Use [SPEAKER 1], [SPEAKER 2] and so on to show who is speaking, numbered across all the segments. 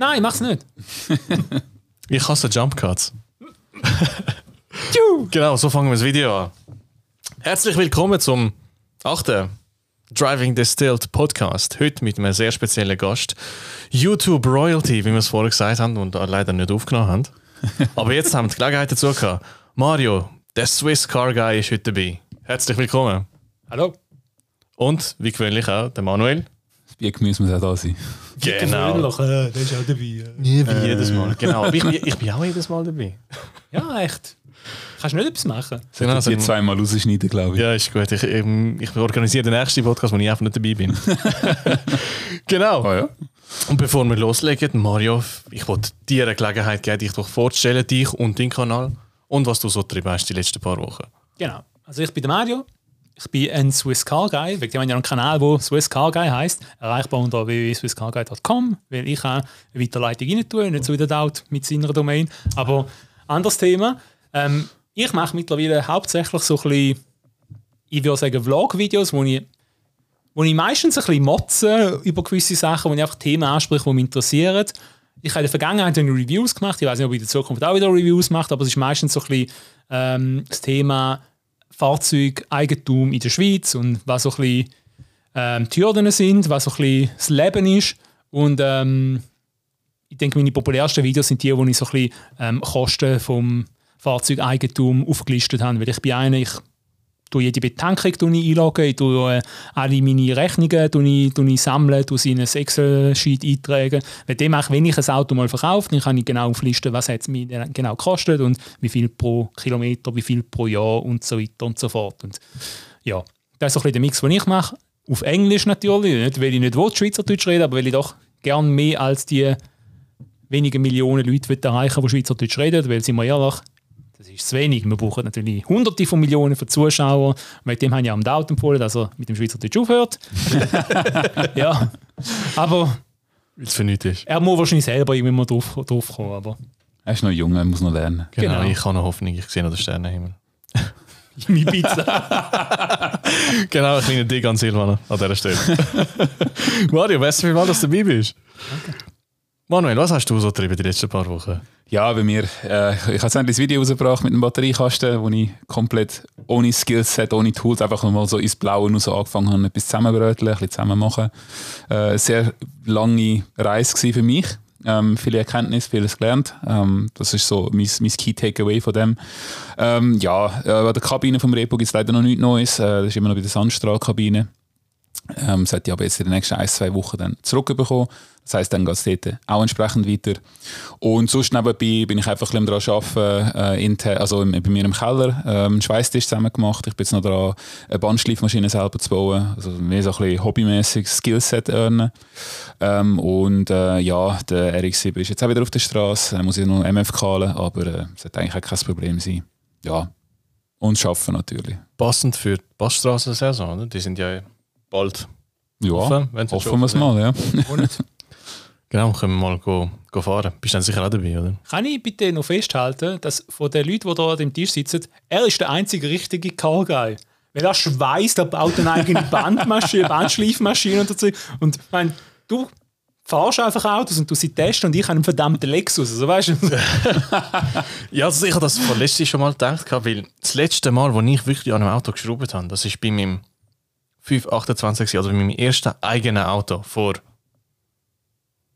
[SPEAKER 1] Nein, mach's nicht.
[SPEAKER 2] Ich hasse Jump Cuts. genau, so fangen wir das Video an. Herzlich willkommen zum achten Driving Distilled Podcast. Heute mit einem sehr speziellen Gast. YouTube Royalty, wie wir es vorher gesagt haben und leider nicht aufgenommen haben. Aber jetzt haben wir die Gelegenheit dazu gehabt. Mario, der Swiss Car Guy ist heute dabei. Herzlich willkommen.
[SPEAKER 1] Hallo.
[SPEAKER 2] Und wie gewöhnlich auch der Manuel.
[SPEAKER 3] Das Biergemüse muss auch da sein.
[SPEAKER 2] Genau.
[SPEAKER 1] Äh, der ist auch dabei.
[SPEAKER 2] Nie wie jedes Mal. Genau. Aber ich, bin- ich bin auch jedes Mal dabei.
[SPEAKER 1] Ja, echt. Kannst du nicht etwas machen?
[SPEAKER 2] Genau,
[SPEAKER 3] Genau,
[SPEAKER 2] so-
[SPEAKER 3] die zweimal rausschneiden, glaube ich.
[SPEAKER 2] Ja, ist gut. Ich, ähm, ich organisiere den nächsten Podcast, wo ich einfach nicht dabei bin. genau.
[SPEAKER 3] Ah, ja?
[SPEAKER 2] Und bevor wir loslegen, Mario, ich wollte dir eine Gelegenheit geben, dich doch vorzustellen, dich und deinen Kanal und was du so getrieben hast die letzten paar Wochen.
[SPEAKER 1] Genau. Also ich bin der Mario. Ich bin ein Swiss Car Guy. Wegen dem habe ich einen Kanal, der Swiss Car Guy heisst. Erreichbar unter www.swisscarguy.com, weil ich auch eine Weiterleitung rein tue, nicht so wie Daut mit seiner Domain. Aber anderes Thema. Ähm, ich mache mittlerweile hauptsächlich so ein bisschen, ich würde sagen, Vlog-Videos, wo ich, wo ich meistens ein bisschen motze über gewisse Sachen, wo ich einfach Themen anspreche, die mich interessieren. Ich habe in der Vergangenheit Reviews gemacht. Ich weiß nicht, ob ich in der Zukunft auch wieder Reviews mache, aber es ist meistens so ein bisschen ähm, das Thema Fahrzeugeigentum in der Schweiz und was so ein bisschen ähm, die Hürden sind, was so ein bisschen das Leben ist. Und ähm, ich denke, meine populärsten Videos sind die, wo ich so ein bisschen ähm, Kosten vom Fahrzeugeigentum aufgelistet habe. Weil ich bin einer, ich tue jede Betankung tue ich einloggen, ich tue äh, alle meine Rechnungen tue ich, tue ich sammeln, tue sie in ein Excel-Sheet eintragen. Weil dem auch, wenn ich ein Auto mal verkaufe, dann kann ich genau auflisten, was es mir genau gekostet und wie viel pro Kilometer, wie viel pro Jahr und so weiter und so fort. Und ja, das ist so ein der Mix, den ich mache. Auf Englisch natürlich, nicht weil ich nicht will, Schweizerdeutsch reden, aber weil ich doch gern mehr als die wenigen Millionen Leute erreichen, die Schweizerdeutsch reden, weil, sind wir ehrlich, das ist zu wenig. Wir brauchen natürlich hunderte von Millionen von Zuschauern. Mit dem habe ich ja am Daut empfohlen, dass er mit dem Schweizerdeutsch aufhört. ja, aber
[SPEAKER 2] Weil es für nichts ist.
[SPEAKER 1] er muss wahrscheinlich selber irgendwie mal drauf, drauf kommen. Aber
[SPEAKER 3] Er ist noch jung, er muss noch lernen.
[SPEAKER 2] Genau,
[SPEAKER 1] Genau.
[SPEAKER 2] ich habe noch Hoffnung, ich sehe noch den Sternenhimmel.
[SPEAKER 1] meine Pizza.
[SPEAKER 2] genau, ein kleiner Dig an Silvana an dieser Stelle. Mario, weißt du, wie mal dass du dabei bist? Manuel, was hast du so getrieben die letzten paar Wochen?
[SPEAKER 3] Ja, bei mir, äh, ich habe endlich ein Video rausgebracht mit einem Batteriekasten, wo ich komplett ohne Skillset, ohne Tools einfach mal so ins Blaue so angefangen habe, etwas zusammenbröteln, ein bisschen zusammen machen. Äh, sehr lange Reise für mich. Ähm, viele Erkenntnisse, vieles gelernt. Ähm, das ist so mein, mein Key Takeaway von dem. Ähm, ja, äh, bei der Kabine vom Repo gibt es leider noch nichts Neues. Äh, das ist immer noch bei der Sandstrahlkabine. Ähm, hätte ich aber jetzt in den nächsten ein, zwei Wochen dann zurückbekommen. Das heisst, dann geht es dort auch entsprechend weiter. Und sonst nebenbei bin ich einfach ein bisschen daran arbeiten, äh, also im, bei mir im Keller, ähm, einen Schweißtisch zusammen gemacht. Ich bin jetzt noch dran, eine Bandschleifmaschine selber zu bauen. Also mehr so ein bisschen hobbymäßig Skillset earnen. Ähm, und äh, ja, der RX-7 ist jetzt auch wieder auf der Straße. Da muss ich noch MF kahlen, aber äh, sollte eigentlich auch kein Problem sein. Ja. Und schaffen natürlich.
[SPEAKER 2] Passend für die Passstraßensaison, oder? Die sind ja bald
[SPEAKER 3] Ja, hoffen
[SPEAKER 2] schon
[SPEAKER 3] wir es mal, ja.
[SPEAKER 2] Genau, können wir mal go, go fahren. Bist du dann sicher auch dabei, oder?
[SPEAKER 1] Kann ich bitte noch festhalten, dass von den Leuten, die da an dem Tisch sitzen, er ist der einzige richtige Car Guy. Weil er schweißt, er baut eine eigene Bandmaschine, Bandschleifmaschine und so. Und ich meine, du fahrst einfach Autos und du sie testen und ich habe einen verdammten Lexus. Also, weißt du?
[SPEAKER 2] Ja, also ich habe das von letztes schon mal gedacht, weil das letzte Mal, wo ich wirklich an einem Auto geschraubt habe, das ist bei meinem 528, also bei meinem ersten eigenen Auto vor,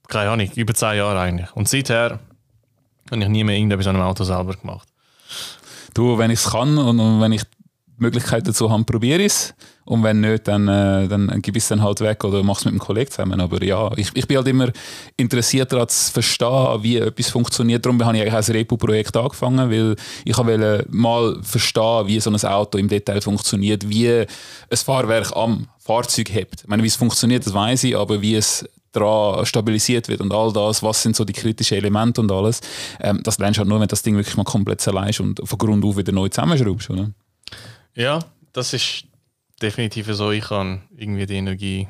[SPEAKER 2] keine Ahnung, über 10 Jahren eigentlich. Und seither habe ich nie mehr irgendetwas an einem Auto selber gemacht.
[SPEAKER 3] Du, wenn ich es kann und, wenn ich Möglichkeit dazu habe, probiere ich es. Und wenn nicht, dann, äh, dann gebe ich es dann halt weg oder mache es mit einem Kollegen zusammen. Aber ja, ich, ich bin halt immer interessiert daran zu verstehen, wie etwas funktioniert. Darum habe ich eigentlich ein Repo-Projekt angefangen, weil ich wollte mal verstehen, wie so ein Auto im Detail funktioniert, wie ein Fahrwerk am Fahrzeug hebt. Ich meine, wie es funktioniert, das weiß ich, aber wie es daran stabilisiert wird und all das, was sind so die kritischen Elemente und alles, ähm, das lernst du halt nur, wenn das Ding wirklich mal komplett zerleihst und von Grund auf wieder neu zusammenschraubst. Oder?
[SPEAKER 2] Ja, das ist definitiv so. Ich kann irgendwie die Energie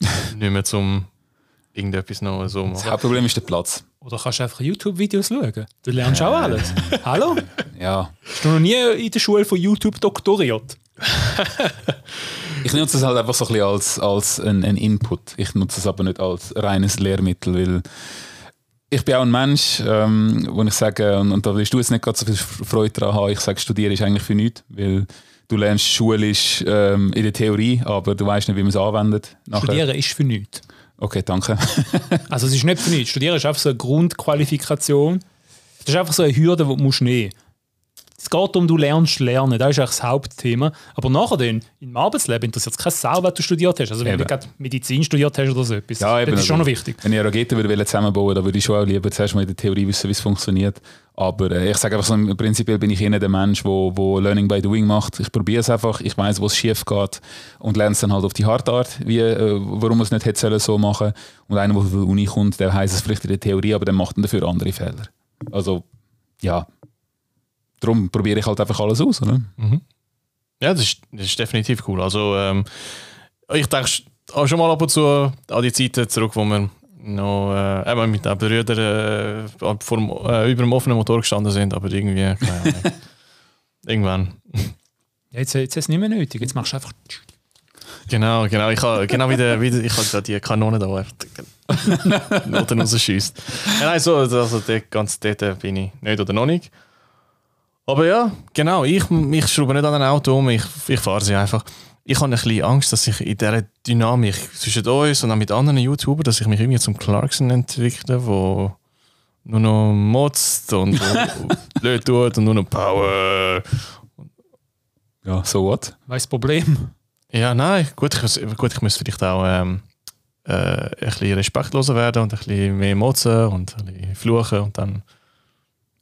[SPEAKER 2] nicht mehr zum irgendetwas noch so
[SPEAKER 3] Das
[SPEAKER 2] machen.
[SPEAKER 3] Hauptproblem ist der Platz.
[SPEAKER 1] Oder kannst du einfach YouTube-Videos schauen? Du lernst auch alles. Hallo?
[SPEAKER 3] Ja.
[SPEAKER 1] Hast du noch nie in der Schule von YouTube doktoriert?
[SPEAKER 3] Ich nutze es halt einfach so ein bisschen als, als ein, ein Input. Ich nutze es aber nicht als reines Lehrmittel, weil ich bin auch ein Mensch, ähm, wo ich sage, und, und da willst du jetzt nicht gerade so viel Freude daran haben, ich sage, studieren ist eigentlich für nichts, weil du lernst schulisch ähm, in der Theorie, aber du weißt nicht, wie man es anwendet. Nachher.
[SPEAKER 1] Studieren ist für nichts.
[SPEAKER 3] Okay, danke.
[SPEAKER 1] Also es ist nicht für nichts. Studieren ist einfach so eine Grundqualifikation. Das ist einfach so eine Hürde, die du musst nehmen Es geht um, du lernst lernen. Das ist eigentlich das Hauptthema. Aber nachher dann, im Arbeitsleben interessiert es keine Sau, was du studiert hast. Also wenn
[SPEAKER 3] Eben.
[SPEAKER 1] du gerade Medizin studiert hast oder so etwas.
[SPEAKER 3] Ja, eben,
[SPEAKER 1] das ist schon
[SPEAKER 3] also,
[SPEAKER 1] noch wichtig.
[SPEAKER 3] Wenn ich eine Rakete würde zusammenbauen dann würde ich schon auch lieber zuerst mal in der Theorie wissen, wie es funktioniert. Aber äh, ich sage einfach so, prinzipiell bin ich eher der Mensch, der wo, wo Learning by Doing macht. Ich probiere es einfach, ich weiß, wo es schief geht und lerne es dann halt auf die harte Art, wie, äh, warum man es nicht hätte sollen so machen Und einer, der von der Uni kommt, der heißt es vielleicht in der Theorie, aber der macht dann dafür andere Fehler. Also, ja. Darum probiere ich halt einfach alles aus, oder?
[SPEAKER 2] Ja, das ist, das ist definitiv cool. Also, ähm, ich denke auch schon mal ab und zu an die Zeiten zurück, wo wir noch äh, eben mit den Brüdern äh, vor dem, äh, über dem offenen Motor gestanden sind, aber irgendwie, keine Ahnung. irgendwann.
[SPEAKER 1] Ja, jetzt, jetzt ist es nicht mehr nötig. Jetzt machst du einfach.
[SPEAKER 2] Genau, genau. Ich habe genau wie, der, wie der, ich habe da die Kanone da, die Noten rausschießt. Ja, nein, so, also dort, ganz dort bin ich nicht oder noch nicht. Aber ja, genau, ich, ich schraube nicht an ein Auto um, ich, ich fahre sie einfach. Ich habe ein bisschen Angst, dass ich in dieser Dynamik zwischen uns und auch mit anderen YouTubern, dass ich mich irgendwie zum Clarkson entwickle, wo nur noch motzt und blöd tut und nur noch Power.
[SPEAKER 3] Ja, so what?
[SPEAKER 1] Was ist das Problem?
[SPEAKER 2] Ja, nein, gut, ich, muss- gut, ich muss vielleicht auch ähm, äh, ein bisschen respektloser werden und ein bisschen mehr motzen und ein bisschen fluchen und dann.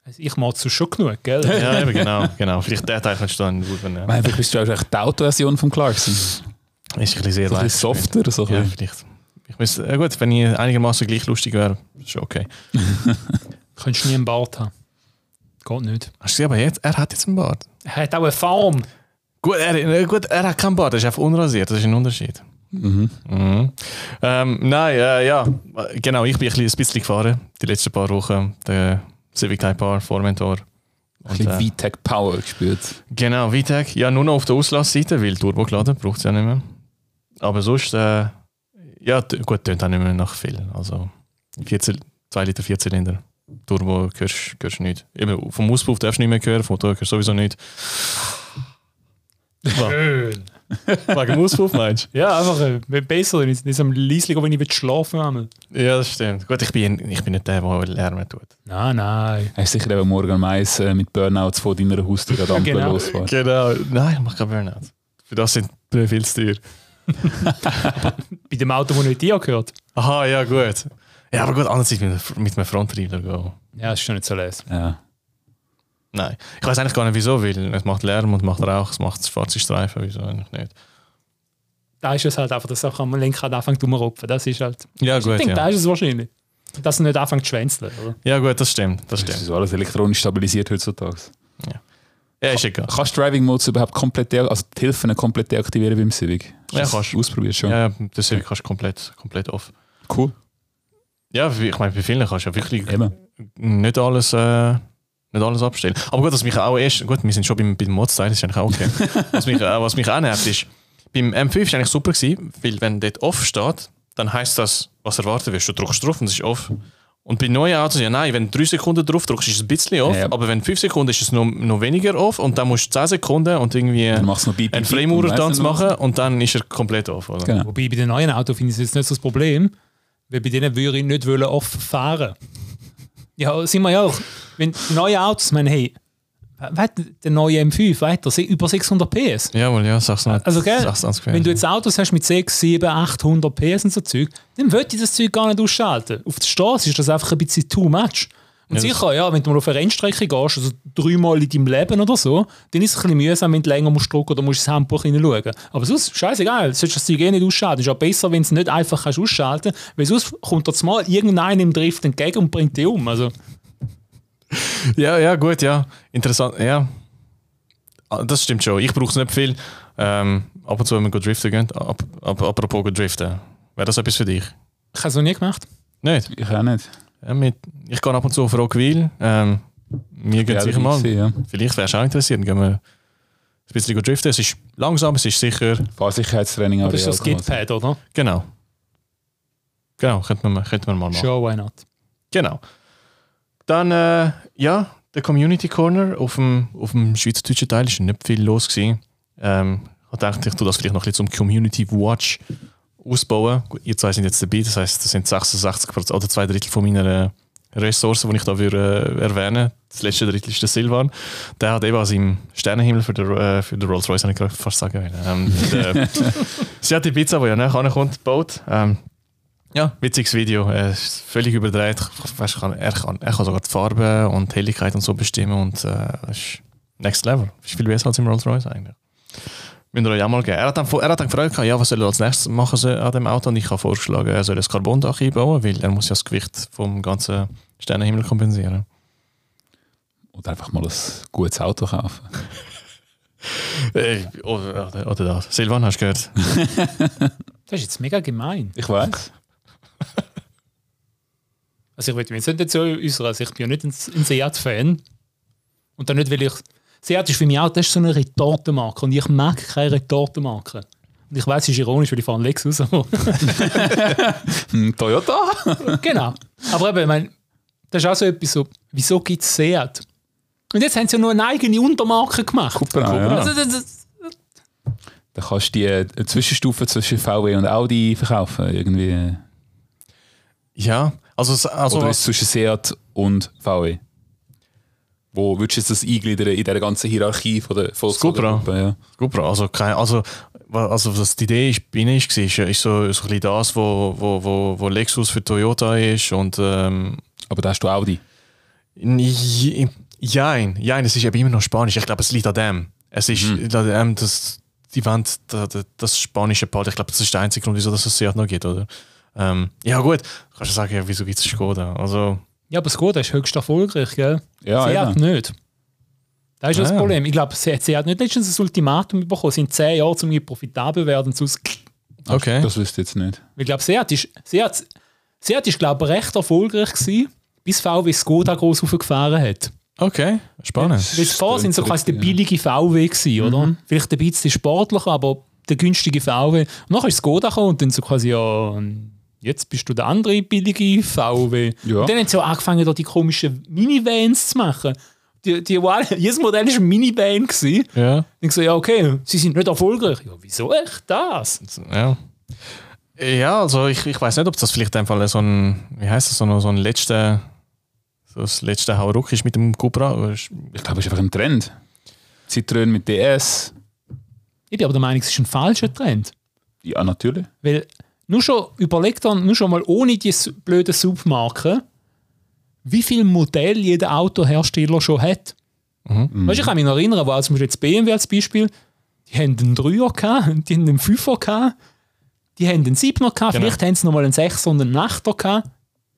[SPEAKER 1] Also Ich mache es schon genug, gell?
[SPEAKER 2] Ja, eben, genau, genau. Vielleicht der Teil kannst du dann gut übernehmen.
[SPEAKER 3] Nein, vielleicht bist du auch echt die Autoversion von Clarkson.
[SPEAKER 2] Ist ein bisschen sehr
[SPEAKER 3] ein
[SPEAKER 2] leicht.
[SPEAKER 3] bisschen softer, so ein
[SPEAKER 2] Ja,
[SPEAKER 3] bisschen.
[SPEAKER 2] vielleicht. Ich muss, äh, gut, wenn ich einigermaßen gleich lustig wäre, ist schon okay.
[SPEAKER 1] Könntest nie einen Bart haben. Geht nicht.
[SPEAKER 2] Hast du gesehen, aber jetzt, er hat jetzt einen Bart.
[SPEAKER 1] Er hat auch eine Farm.
[SPEAKER 2] Gut, er, gut, er hat keinen Bart, er ist einfach unrasiert, das ist ein Unterschied.
[SPEAKER 3] Mhm.
[SPEAKER 2] Mhm. Ähm, nein, äh, ja, genau, ich bin ein bisschen- ein bisschen gefahren, die letzten paar Wochen. Der Civic Type R, Vormentor.
[SPEAKER 3] Ein bisschen
[SPEAKER 2] äh,
[SPEAKER 3] VTech Power gespürt.
[SPEAKER 2] Genau, VTEC. Ja, nur noch auf der Auslassseite, weil Turbo geladen braucht es ja nicht mehr. Aber sonst, äh, ja, gut, tönt auch nicht mehr nach viel. Also 2 Liter Vierzylinder. Turbo hörst du nicht. Eben, vom Auspuff darfst du nicht mehr hören, vom Motor hörst du sowieso nicht.
[SPEAKER 1] Schön.
[SPEAKER 2] Wegen dem Auspuff meinst
[SPEAKER 1] Ja, einfach äh, besser. Nicht nicht so am Leisling, wenn ich will schlafen will.
[SPEAKER 2] du? Ja, das stimmt. Gut, ich bin, ich bin nicht der, der Lärm tut.
[SPEAKER 1] Nein, nein.
[SPEAKER 3] Hast du sicher eben morgen eins äh, mit Burnouts von deiner Haustür an der Ampel
[SPEAKER 1] Genau.
[SPEAKER 3] losfahren.
[SPEAKER 2] Genau. Nein, ich mache keinen Burnout. Für das sind die viel zu teuer.
[SPEAKER 1] Bei dem Auto, das nicht dir gehört.
[SPEAKER 2] Aha, ja, gut. Ja, aber gut, andererseits mit, mit einem Fronttriebler gehen.
[SPEAKER 1] Ja, das ist schon nicht so leise.
[SPEAKER 3] Ja.
[SPEAKER 2] Nein. Ich weiß eigentlich gar nicht wieso, weil es macht Lärm und macht Rauch, es macht schwarze Streifen, wieso eigentlich nicht.
[SPEAKER 1] Da ist es halt einfach, dass auch am Lenkrad anfängt rumrupfen. Das ist halt.
[SPEAKER 2] Ja,
[SPEAKER 1] ich
[SPEAKER 2] gut,
[SPEAKER 1] denke, da
[SPEAKER 2] ja.
[SPEAKER 1] ist es wahrscheinlich. Dass er nicht anfängt zu schwänzeln, oder?
[SPEAKER 2] Ja, gut, das stimmt, das
[SPEAKER 3] Das
[SPEAKER 2] stimmt.
[SPEAKER 3] ist alles elektronisch stabilisiert heutzutage.
[SPEAKER 2] Ja, ist egal.
[SPEAKER 3] Kannst du Driving Modes überhaupt komplett, also die Hilfen komplett deaktivieren beim Civic? Hast du
[SPEAKER 2] Ja,
[SPEAKER 3] das
[SPEAKER 2] kannst.
[SPEAKER 3] Ausprobiert schon.
[SPEAKER 2] Ja, das kannst du komplett, komplett off.
[SPEAKER 3] Cool.
[SPEAKER 2] Ja, ich meine, bei vielen kannst du ja wirklich
[SPEAKER 3] Eben.
[SPEAKER 2] nicht alles, äh, nicht alles abstellen. Aber gut, was mich auch erst, gut, wir sind schon beim, beim Mod-Style, das ist eigentlich auch okay. was, mich, äh, was mich auch nervt, ist, beim M5 ist eigentlich super gewesen, weil wenn dort off steht, dann heisst das, was erwartet wirst. Du drückst drauf und es ist off. Und bei neuen Autos, ja nein, wenn du 3 Sekunden drauf drückst, ist es ein bisschen off,
[SPEAKER 3] Ja.
[SPEAKER 2] aber wenn 5 Sekunden ist es noch, noch weniger off und dann musst du 10 Sekunden und irgendwie
[SPEAKER 3] Beep,
[SPEAKER 2] einen Freimaurer-Tanz machen und dann ist er komplett off. Oder?
[SPEAKER 3] Genau.
[SPEAKER 1] Wobei bei den neuen Autos finde ich es jetzt nicht so das Problem, weil bei denen würde ich nicht wollen oft fahren. Ja, sind wir ja auch. Wenn die neuen Autos, meine, hey, der neue M5, weiter, über 600 PS.
[SPEAKER 2] Jawohl, ja, sag's nicht.
[SPEAKER 1] Also, gell,
[SPEAKER 2] Sag's ganz
[SPEAKER 1] wenn du jetzt Autos hast mit 6, 7, 800 PS und so Zeug, dann würde ich das Zeug gar nicht ausschalten. Auf der Straße ist das einfach ein bisschen too much. Und
[SPEAKER 2] Ja,
[SPEAKER 1] sicher, ja, wenn du mal auf eine Rennstrecke gehst, also dreimal in deinem Leben oder so, dann ist es ein bisschen mühsam, wenn du länger musst drücken oder musst ins Handbuch hineinschauen. Aber sonst, scheißegal, du das Zeug eh nicht ausschalten. Es ist auch besser, wenn du es nicht einfach kannst ausschalten kannst, weil sonst kommt dir das mal irgendeiner im Drift entgegen und bringt dich um. Also,
[SPEAKER 2] Ja, ja, gut, ja. Interessant, ja. Ah, Das stimmt schon. Ich brauche es nicht viel. Ähm, ab und zu, wenn wir driften gehen. Ab, ab, apropos driften. Wäre das etwas für dich?
[SPEAKER 1] ich habe es noch nie gemacht.
[SPEAKER 2] Nicht?
[SPEAKER 3] Ich auch nicht.
[SPEAKER 2] Ja, mit, ich gehe ab und zu auf Rockwil. Ähm, wir gehen
[SPEAKER 3] Ja,
[SPEAKER 2] sicher mal.
[SPEAKER 3] gewesen, ja.
[SPEAKER 2] Vielleicht wärst du auch interessiert. Gehen wir ein bisschen driften. Es ist langsam, es ist sicher.
[SPEAKER 3] Fahrsicherheitstraining
[SPEAKER 1] Aber das ist das. Gitpad, oder?
[SPEAKER 2] Genau. Genau, könnte man, könnte man mal machen.
[SPEAKER 1] Sure, why not?
[SPEAKER 2] Genau. Dann, äh, ja, der Community Corner auf dem, auf dem schweizerdeutschen Teil ist nicht viel los gewesen. Ähm, ich dachte, ich tue das vielleicht noch ein bisschen zum Community Watch ausbauen. Gut, ihr zwei sind jetzt dabei, das heißt, das sind 66 oder zwei Drittel von meiner Ressourcen, die ich da würde, äh, erwähnen Das letzte Drittel ist der Silvan. Der hat eben aus im Sternenhimmel für den, äh, für den Rolls-Royce, habe ich gerade fast sagen wollen. Ähm, der, sie hat die Pizza, die ja nachher ankommt, gebaut. Ähm, ja, witziges Video. Ist völlig überdreht. Ich weiss, kann, er, kann, er kann sogar die Farbe und die Helligkeit und so bestimmen und äh, ist next level. Ist viel besser als im Rolls-Royce eigentlich. Müsst ihr euch auch mal geben. Er hat dann, er hat dann gefragt, ja, was soll er als nächstes machen so an dem Auto und ich habe vorgeschlagen, er soll ein Carbondach einbauen, weil er muss ja das Gewicht vom ganzen Sternenhimmel kompensieren.
[SPEAKER 3] Oder einfach mal ein gutes Auto kaufen.
[SPEAKER 2] Oder, oder, oder das. Silvan, hast du gehört?
[SPEAKER 1] Das ist jetzt mega gemein.
[SPEAKER 3] Ich weiß.
[SPEAKER 1] Also ich will mich jetzt nicht dazu äußern, also ich bin ja nicht ein, ein Seat-Fan. Und dann nicht, weil ich... Seat ist für mich auch, das ist so eine Retortenmarke und ich mag keine Retortenmarke. Und ich weiß, es ist ironisch, weil ich fahre einen Lexus.
[SPEAKER 3] Toyota?
[SPEAKER 1] genau. Aber eben, ich meine, das ist auch so etwas so, wieso gibt es Seat? Und jetzt haben sie ja nur eine eigene Untermarke gemacht.
[SPEAKER 3] Cupra, ja.
[SPEAKER 1] Also, das, das,
[SPEAKER 3] Da kannst du die äh, Zwischenstufe zwischen VW und Audi verkaufen. Irgendwie.
[SPEAKER 2] Ja, also, also
[SPEAKER 3] Oder ist es zwischen Seat und VW? Wo würdest du das eingliedern in dieser ganzen Hierarchie von der Volkswagen-Gruppe? Ja.
[SPEAKER 2] Cupra, also, kein, also, also was die Idee ist, bei ihnen ist, ist, ist so, so ein bisschen das, wo, wo, wo, wo Lexus für Toyota ist und ähm,
[SPEAKER 3] Aber da hast du Audi.
[SPEAKER 2] J- Jein, jein, es ist eben immer noch Spanisch. Ich glaube, es liegt an dem. Es ist
[SPEAKER 3] Mhm.
[SPEAKER 2] an dem, dass die da- das spanische Part. Ich glaube, das ist der einzige Grund, wieso das es Seat noch gibt, oder? Ähm, ja gut, kannst du sagen, ja, wieso gibt es Skoda? Also,
[SPEAKER 1] ja, aber Skoda ist höchst erfolgreich, gell?
[SPEAKER 3] Ja,
[SPEAKER 1] Seat
[SPEAKER 3] eben.
[SPEAKER 1] nicht. Das ist ja das. Problem. Ich glaube, sie, sie hat nicht letztens ein Ultimatum bekommen, sie in 10 Jahren zum profitabel zu werden. Sonst,
[SPEAKER 2] okay.
[SPEAKER 3] Das wüsste ich jetzt nicht.
[SPEAKER 1] ich glaube, Seat ist, Seat, Seat ist glaube ich, recht erfolgreich gewesen, bis VW Skoda groß aufgefahren hat.
[SPEAKER 2] Okay, spannend.
[SPEAKER 1] Weil vorher sind so quasi der billige VW gewesen, oder? Vielleicht ein bisschen sportlicher, aber der günstige VW. Und nachher ist Skoda gekommen und dann so quasi, ja, jetzt bist du der andere billige VW.
[SPEAKER 3] Ja.
[SPEAKER 1] Und dann haben sie auch angefangen, da die komischen Minivans zu machen. Die, die, alle- jedes Modell war ein Minivan. Gewesen.
[SPEAKER 2] Ja.
[SPEAKER 1] Ich so, ja, okay, sie sind nicht erfolgreich. Ja, wieso echt das?
[SPEAKER 2] Ja. Ja, also ich, ich weiß nicht, ob das vielleicht einfach so ein, wie heißt das, so ein, so ein letzter, so das letzte Hauruck ist mit dem Cupra.
[SPEAKER 3] Ich glaube, es ist einfach ein Trend. Citroën mit DS.
[SPEAKER 1] Ich bin aber der Meinung, es ist ein falscher Trend.
[SPEAKER 3] Ja, natürlich.
[SPEAKER 1] Weil, nur schon, überleg dann, nur schon mal ohne die su- blöden Submarken, wie viel Modell jeder Autohersteller schon hat.
[SPEAKER 2] Mhm.
[SPEAKER 1] Weißt ich kann mich noch erinnern, als zum Beispiel jetzt BMW als Beispiel, die haben einen 3er gehabt, die haben einen 5er gehabt, die haben einen 7er gehabt,
[SPEAKER 2] Genau.
[SPEAKER 1] vielleicht haben sie noch mal einen 6er und einen 8er gehabt.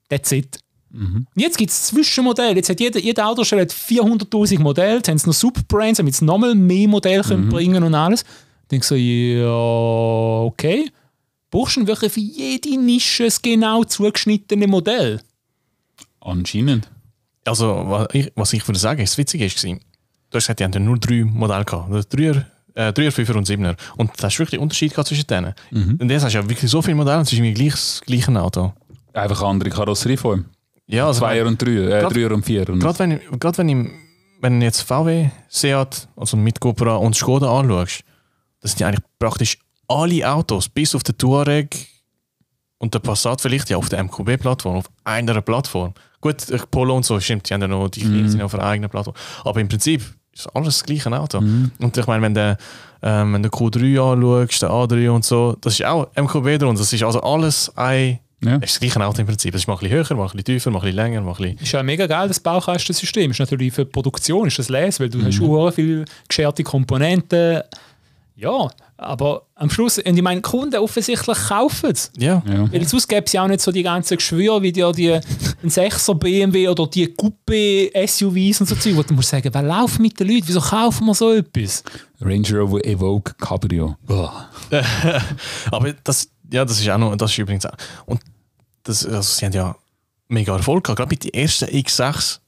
[SPEAKER 1] That's it. Und jetzt gibt es Zwischenmodelle. Jetzt hat jeder, jeder Autohersteller hat 400'000 Modelle, jetzt haben sie noch Subbrands, damit sie nochmal mehr Modelle können bringen und alles. Ich denke so, ja, okay. Brauchst du wirklich für jede Nische das genau zugeschnittene Modell?
[SPEAKER 3] Anscheinend.
[SPEAKER 2] Also, was ich, was ich würde sagen, das Witzige ist, war, du hast gesagt, die haben ja nur drei Modelle gehabt. Also Dreier, äh, Dreier, Fünfer und Siebener. Und da hast wirklich Unterschied gehabt zwischen denen. Und jetzt hast du ja wirklich so viele Modelle und es ist irgendwie gleich das gleiche Auto.
[SPEAKER 3] Einfach eine andere Karosserieform.
[SPEAKER 2] Ja, also
[SPEAKER 3] Zweier und Dreier, äh,
[SPEAKER 2] Grad-
[SPEAKER 3] Dreier und Vier. Und
[SPEAKER 2] Gerade wenn, gerade wenn, ich, wenn du jetzt VW, Seat, also mit Cupra und Skoda anschaust, das sind ja eigentlich praktisch alle Autos, bis auf den Touareg und der Passat vielleicht ja auf der MQB-Plattform, auf einer Plattform. Gut, äh, Polo und so, stimmt, die haben ja noch, die kleinen sind auf einer eigenen Plattform. Aber im Prinzip ist alles das gleiche Auto. Und ich meine, wenn du ähm, wenn du Q3 anschaust, den A3 und so, das ist auch MQB drunter. Das ist also alles ein,
[SPEAKER 3] Ja.
[SPEAKER 2] das ist das gleiche Auto im Prinzip. Das ist mal ein bisschen höher, mal ein bisschen tiefer, mal ein bisschen länger, mal ein bisschen
[SPEAKER 1] Ist ja mega geil, das Baukastensystem. Ist natürlich für die Produktion ist das les, weil du hast auch viele gescherte Komponenten. Ja, aber am Schluss, und ich meine, Kunden offensichtlich kaufen es.
[SPEAKER 2] Ja.
[SPEAKER 3] Ja.
[SPEAKER 1] Weil sonst gäbe es ja auch nicht so die ganzen Geschwüre wie dir die, ein 6er BMW oder die Coupé-SUVs und so Zeug, wo du musst sagen, wer läuft mit den Leuten? Wieso kaufen wir so etwas?
[SPEAKER 3] Range Rover Evoque Cabrio. Boah.
[SPEAKER 2] Aber das, ja, das ist auch noch, das ist übrigens auch, und das, also sie haben ja mega Erfolg gehabt, gerade mit den ersten X6, das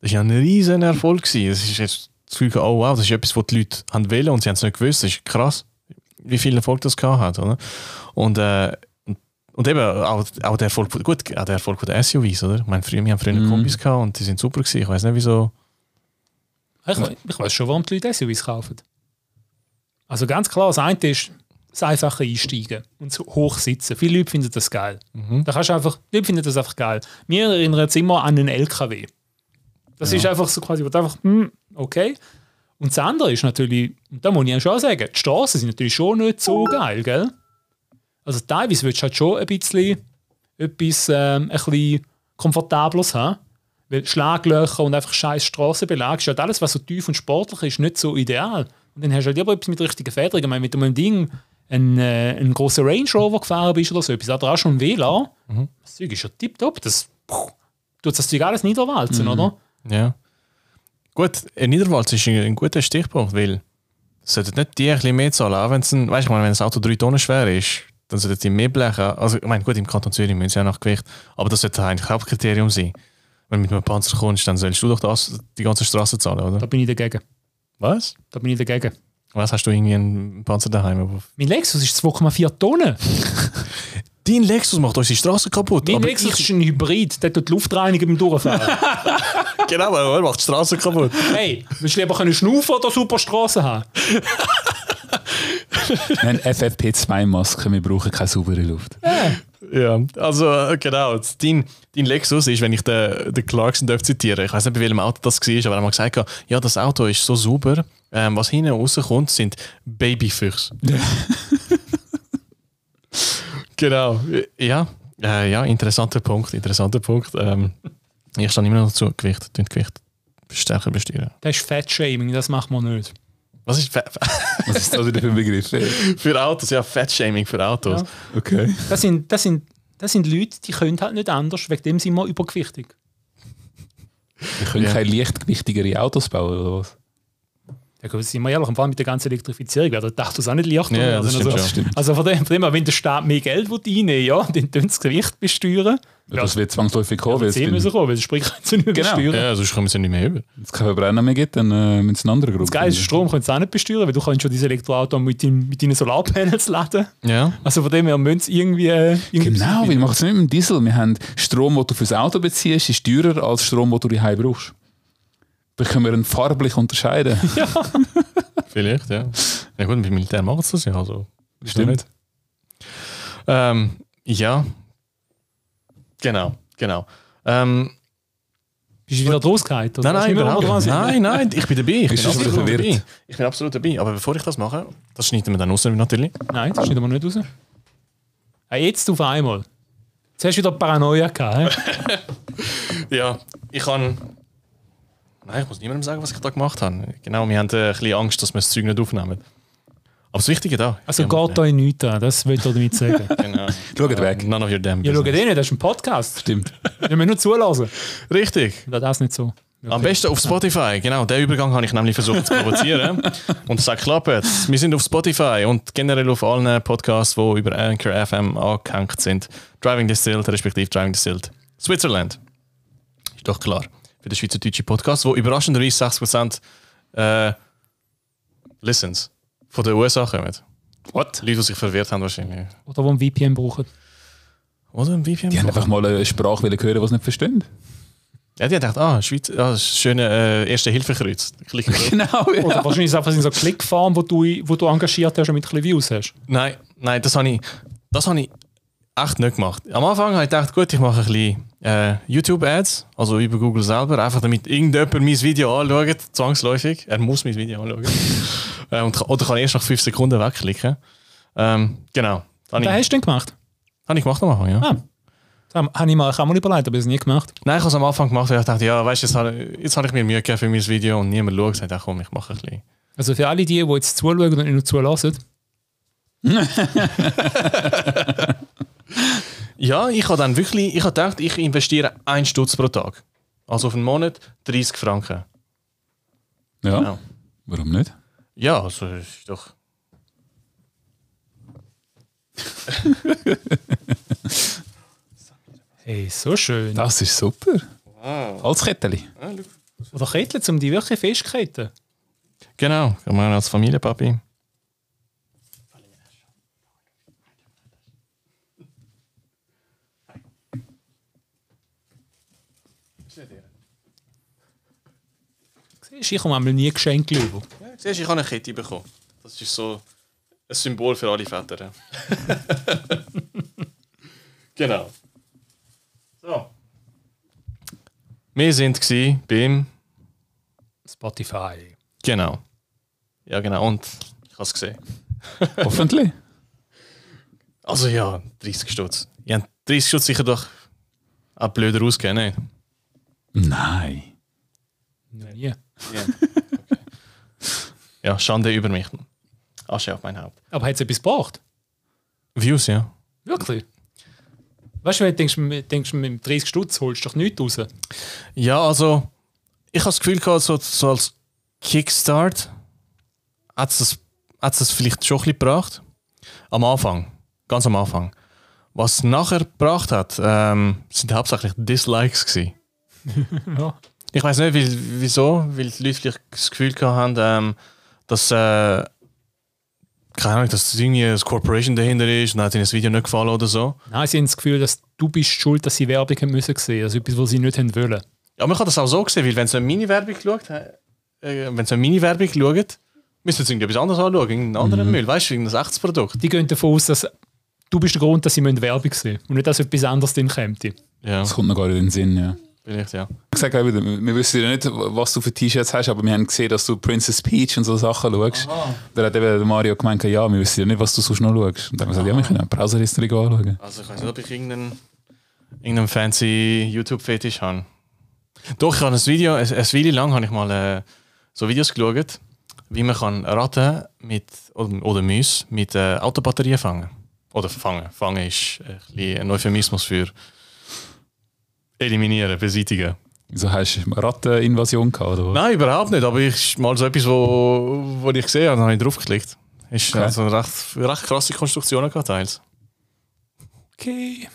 [SPEAKER 2] ist ja ein riesen Erfolg gewesen. Das ist jetzt das Gefühl, oh wow, das ist etwas, was die Leute haben wollen und sie haben es nicht gewusst, das ist krass, wie viel Erfolg das gehabt hat, oder? Und, äh, und, eben auch, auch der Erfolg, gut, auch der Erfolg den SUVs, oder? Ich meine, früher, wir haben früher
[SPEAKER 3] Mhm.
[SPEAKER 2] Kombis gehabt und die sind super gewesen. Ich weiß nicht wieso.
[SPEAKER 1] Ich, ich weiß schon, warum die Leute SUVs kaufen. Also ganz klar, das eine ist das einfache Einsteigen und das Hochsitzen. Viele Leute finden das geil. Da kannst du einfach, die Leute finden das einfach geil. Mir erinnert es immer an einen LKW. Das ist einfach so quasi, wo du einfach, hm, okay. Und das andere ist natürlich, und da muss ich ja schon sagen, die Straßen sind natürlich schon nicht so geil, gell? Also teilweise willst du halt schon ein bisschen etwas ähm, ein bisschen komfortableres haben. Weil Schlaglöcher und einfach scheiß Strassenbelag ist halt alles, was so tief und sportlich ist, nicht so ideal. Und dann hast du halt lieber etwas mit richtigen Federn. Ich meine, mit einem Ding, ein, äh, ein großer Range Rover gefahren bist oder so etwas, hat er auch schon ein WLAN. Das Zeug ist ja tipptopp. Das tut das Zeug alles niederwalzen, oder?
[SPEAKER 2] Ja. Gut, in Niederwalz ist ein, ein guter Stichpunkt, weil sollten nicht die ein bisschen mehr zahlen, auch wenn es ein, weißt du, wenn das Auto drei Tonnen schwer ist, dann sollten die mehr blechen. Also, ich meine, gut, im Kanton Zürich müssen sie ja nach Gewicht, aber das sollte eigentlich Hauptkriterium sein. Wenn du mit einem Panzer kommst, dann sollst du doch das, die ganze Straße zahlen, oder?
[SPEAKER 1] Da bin ich dagegen.
[SPEAKER 2] Was?
[SPEAKER 1] Da bin ich dagegen.
[SPEAKER 2] Was hast du irgendwie einen Panzer daheim?
[SPEAKER 1] Mein Lexus ist 2,4 Tonnen.
[SPEAKER 2] Dein Lexus macht unsere Straße kaputt.
[SPEAKER 1] Mein
[SPEAKER 2] aber
[SPEAKER 1] Lexus
[SPEAKER 2] ich,
[SPEAKER 1] ist ein Hybrid, der tut die Luftreinigung beim Durchfahren.
[SPEAKER 2] genau, aber er macht die Straße kaputt.
[SPEAKER 1] hey, willst du lieber können schnaufen oder super Straßen haben?
[SPEAKER 3] Wir haben FFP2-Masken, wir brauchen keine saubere Luft.
[SPEAKER 2] Ja, also genau. Dein, dein Lexus ist, wenn ich den, den Clarkson darf zitieren ich weiß nicht, bei welchem Auto das war, aber er hat mal gesagt, ja, das Auto ist so sauber, ähm, was hinten rauskommt, sind Babyfüchse. genau, ja. Äh, ja, interessanter Punkt, interessanter Punkt. Ähm, ich stehe immer noch dazu, Gewicht, tun Gewicht stärker besteuern.
[SPEAKER 1] Das ist Fat-Shaming, das macht man nicht.
[SPEAKER 2] Was ist Fa-
[SPEAKER 3] Was ist das wieder für ein Begriff?
[SPEAKER 2] für Autos? Ja, Fat-Shaming für Autos.
[SPEAKER 1] Ja.
[SPEAKER 3] Okay.
[SPEAKER 1] Das sind, das, sind, das sind Leute, die können halt nicht anders, wegen dem sind wir übergewichtig.
[SPEAKER 3] Wir können
[SPEAKER 2] Ja.
[SPEAKER 3] keine leichtgewichtigere Autos bauen, oder was?
[SPEAKER 1] Ja, gut, sind wir ehrlich, vor allem mit der ganzen Elektrifizierung werden die Autos auch nicht leichter
[SPEAKER 2] Ja,
[SPEAKER 1] werden.
[SPEAKER 2] das
[SPEAKER 1] also,
[SPEAKER 2] schon.
[SPEAKER 3] stimmt.
[SPEAKER 1] also von dem, von dem her, wenn der Staat mehr Geld will reinnehmen ja, dann tun sie das Gewicht besteuern.
[SPEAKER 3] Ja, das wird zwangsläufig kommen, weil es
[SPEAKER 1] Sie müssen
[SPEAKER 3] wenn
[SPEAKER 1] kommen, weil sprich können sie nicht mehr
[SPEAKER 3] Genau.
[SPEAKER 1] besteuern.
[SPEAKER 2] Ja, sonst kommen sie nicht mehr über.
[SPEAKER 3] es keinen Verbrenner mehr gibt, dann äh, müssen sie eine andere Gruppe
[SPEAKER 1] Das Geile ist. Strom können sie auch nicht besteuern, weil du kannst schon dieses Elektroauto mit, dein, mit deinen Solarpanels laden.
[SPEAKER 2] Ja.
[SPEAKER 1] Also von dem her müssen sie irgendwie... Äh, irgendwie
[SPEAKER 3] Genau, wir machen es nicht mit dem Diesel. Wir haben Strom, den du fürs Auto beziehst, ist teurer als Strom, den du daheim brauchst. Da können wir ihn farblich unterscheiden.
[SPEAKER 2] Vielleicht, ja. Ja gut, beim Militär machen sie das ja. Also,
[SPEAKER 3] Stimmt.
[SPEAKER 2] Nicht. Ähm, ja. Genau, genau. Ähm,
[SPEAKER 1] Bist du wieder rausgehalten?
[SPEAKER 2] nein, nein, überhaupt. Nein, nein, ich bin dabei. Ich bin absolut
[SPEAKER 3] wieder
[SPEAKER 2] dabei.
[SPEAKER 3] verwirrt?
[SPEAKER 2] Ich bin absolut dabei. Aber bevor ich das mache, das schneiden wir dann raus natürlich.
[SPEAKER 1] Nein, das schneiden wir nicht raus. Ah, jetzt auf einmal. Jetzt hast du wieder Paranoia gehabt.
[SPEAKER 2] Ja, ich kann. Nein, ich muss niemandem sagen, was ich da gemacht habe. Genau, wir haben äh, ein bisschen Angst, dass wir das Zeug nicht aufnehmen. Aber das Wichtige da.
[SPEAKER 1] Also
[SPEAKER 2] ja,
[SPEAKER 1] geht euch nichts an, das will ich damit sagen.
[SPEAKER 2] Genau.
[SPEAKER 3] Schaut weg.
[SPEAKER 2] None of your damn
[SPEAKER 1] Ihr schaut
[SPEAKER 2] business.
[SPEAKER 1] eh nicht, das ist ein Podcast.
[SPEAKER 3] Stimmt.
[SPEAKER 1] Wir müssen nur zulassen.
[SPEAKER 2] Richtig.
[SPEAKER 1] Das ist nicht so.
[SPEAKER 2] Am besten auf Spotify, genau. Den Übergang habe ich nämlich versucht zu provozieren. und es hat geklappt. Wir sind auf Spotify und generell auf allen Podcasts, die über Anchor FM angehängt sind. Driving Distilled, respektive Driving Distilled Switzerland. Ist doch klar. Für den schweizerdeutschen Podcast, wo überraschenderweise 60% äh, Listens von den USA kommen.
[SPEAKER 3] What?
[SPEAKER 2] Leute, die sich verwirrt haben wahrscheinlich.
[SPEAKER 1] Oder wo ein VPN brauchen.
[SPEAKER 2] Oder ein VPN?
[SPEAKER 3] Die haben einfach mal eine Sprache wollen hören, die sie nicht verstehen.
[SPEAKER 2] ja, die haben gedacht, ah, Schweiz, ah, das ist ein schönes äh, Erste-Hilfe-Kreuz. Wir drauf.
[SPEAKER 3] Genau, ja.
[SPEAKER 1] Oder wahrscheinlich ist es einfach so eine Klickfarm, wo du, wo du engagiert hast und mit ein bisschen Views hast.
[SPEAKER 2] Nein, nein, das habe ich, das habe ich echt nicht gemacht. Am Anfang habe ich gedacht, gut, ich mache ein bisschen äh, YouTube-Ads, also über Google selber, einfach damit irgendjemand mein Video anschaut, zwangsläufig. Er muss mein Video anschauen. äh, und, oder kann erst nach 5 Sekunden wegklicken. Ähm, genau. Ich,
[SPEAKER 1] hast du denn gemacht?
[SPEAKER 2] habe ich gemacht am Anfang, ja.
[SPEAKER 1] Ah. Habe ich mal, habe mal überlegt, aber ich es nie gemacht.
[SPEAKER 2] Nein, ich habe es am Anfang gemacht, weil ich dachte, ja, weißt du, jetzt, habe- jetzt habe ich mir Mühe gegeben für mein Video und niemand schaut. Ich dachte, komm, ich mache ein bisschen.
[SPEAKER 1] Also für alle die, die jetzt zuschauen und nicht nur zulassen,
[SPEAKER 2] Ja, ich habe dann wirklich, ich habe gedacht, ich investiere 1 Stutz pro Tag. Also auf einen Monat 30 Franken.
[SPEAKER 3] ja.
[SPEAKER 2] Genau.
[SPEAKER 3] Warum nicht?
[SPEAKER 2] Ja, also ist doch.
[SPEAKER 1] hey, so schön.
[SPEAKER 3] Das ist super. Als Ketteli.
[SPEAKER 1] Oder Kettle, um die wirklich festketen.
[SPEAKER 2] Genau, kann man als Familienpapi.
[SPEAKER 1] Ich komme einmal nie Geschenke über.
[SPEAKER 2] Ja, siehst du, ich habe eine Kette bekommen. Das ist so ein Symbol für alle Väter. genau. So. Wir sind gsi beim...
[SPEAKER 1] Spotify.
[SPEAKER 2] Genau. Ja, genau. Und ich habe es gesehen.
[SPEAKER 3] Hoffentlich.
[SPEAKER 2] Also ja, 30 Stutz. Habt 30 Stutz sicher doch auch blöder ausgegeben?
[SPEAKER 3] Nein.
[SPEAKER 1] Noch nie.
[SPEAKER 2] Ja. Okay. ja, Schande über mich. Asche auf mein Haupt.
[SPEAKER 1] Aber hat es etwas gebracht?
[SPEAKER 2] Views, ja.
[SPEAKER 1] Wirklich? Weißt du, wenn du denkst, mit- denkst mit 30 Stutz holst du doch nichts raus.
[SPEAKER 2] Ja, also ich habe das Gefühl gehabt, so, so als Kickstart hat es das, hat's das vielleicht schon ein bisschen gebracht. Am Anfang, ganz am Anfang. Was es nachher gebracht hat, ähm, sind hauptsächlich Dislikes gewesen.
[SPEAKER 1] Ja.
[SPEAKER 2] Ich weiß nicht, weil, wieso, weil die Leute vielleicht das Gefühl gehabt haben, ähm, dass äh, keine Ahnung, dass das irgendwie eine Corporation dahinter ist und hat ihnen das Video nicht gefallen oder so.
[SPEAKER 1] Nein, sie haben das Gefühl, dass du bist schuld, dass sie Werbung haben müssen sehen. Also etwas, was sie nicht haben wollen.
[SPEAKER 2] Ja, man kann das auch so sehen, weil wenn sie eine Mini-Werbung schaut, äh, wenn sie eine Mini-Werbung schaut, müssen sie irgendwie etwas anderes anschauen, irgendeinen anderen Müll, weißt du, irgendein echtes Produkt.
[SPEAKER 1] Die gehen davon aus, dass du bist der Grund, dass sie müssen Werbung sehen und nicht, dass etwas anderes drin kommt.
[SPEAKER 2] Ja,
[SPEAKER 3] Das kommt noch gar nicht in den Sinn, ja.
[SPEAKER 2] Vielleicht, ja.
[SPEAKER 3] Ich sage auch wieder, wir wissen ja nicht, was du für T-Shirts hast, aber wir haben gesehen, dass du Princess Peach und so Sachen schaust. Da hat eben Mario gemeint, ja, wir wissen ja nicht, was du sonst noch schaust. Und dann haben wir gesagt, ja, wir können eine Browser-History anschauen.
[SPEAKER 2] Also ich weiß nicht, ob ich irgendeinen, irgendeinen fancy YouTube-Fetisch habe. Doch, ich habe ein Video, ein, ein Video lang habe ich mal äh, so Videos geschaut, wie man kann Ratten mit, oder, oder Mäuse mit äh, Autobatterien fangen. Oder fangen. Fangen ist ein, ein Euphemismus für eliminieren, beseitigen.
[SPEAKER 3] Wieso hast du Ratteninvasion gehabt, oder?
[SPEAKER 2] Nein, überhaupt nicht. Aber ich mal so etwas, wo, wo ich gesehen habe, habe ich draufgeklickt. Ist
[SPEAKER 3] Okay.
[SPEAKER 2] also eine recht, recht krasse Konstruktionen gehabt, teils.
[SPEAKER 1] Okay.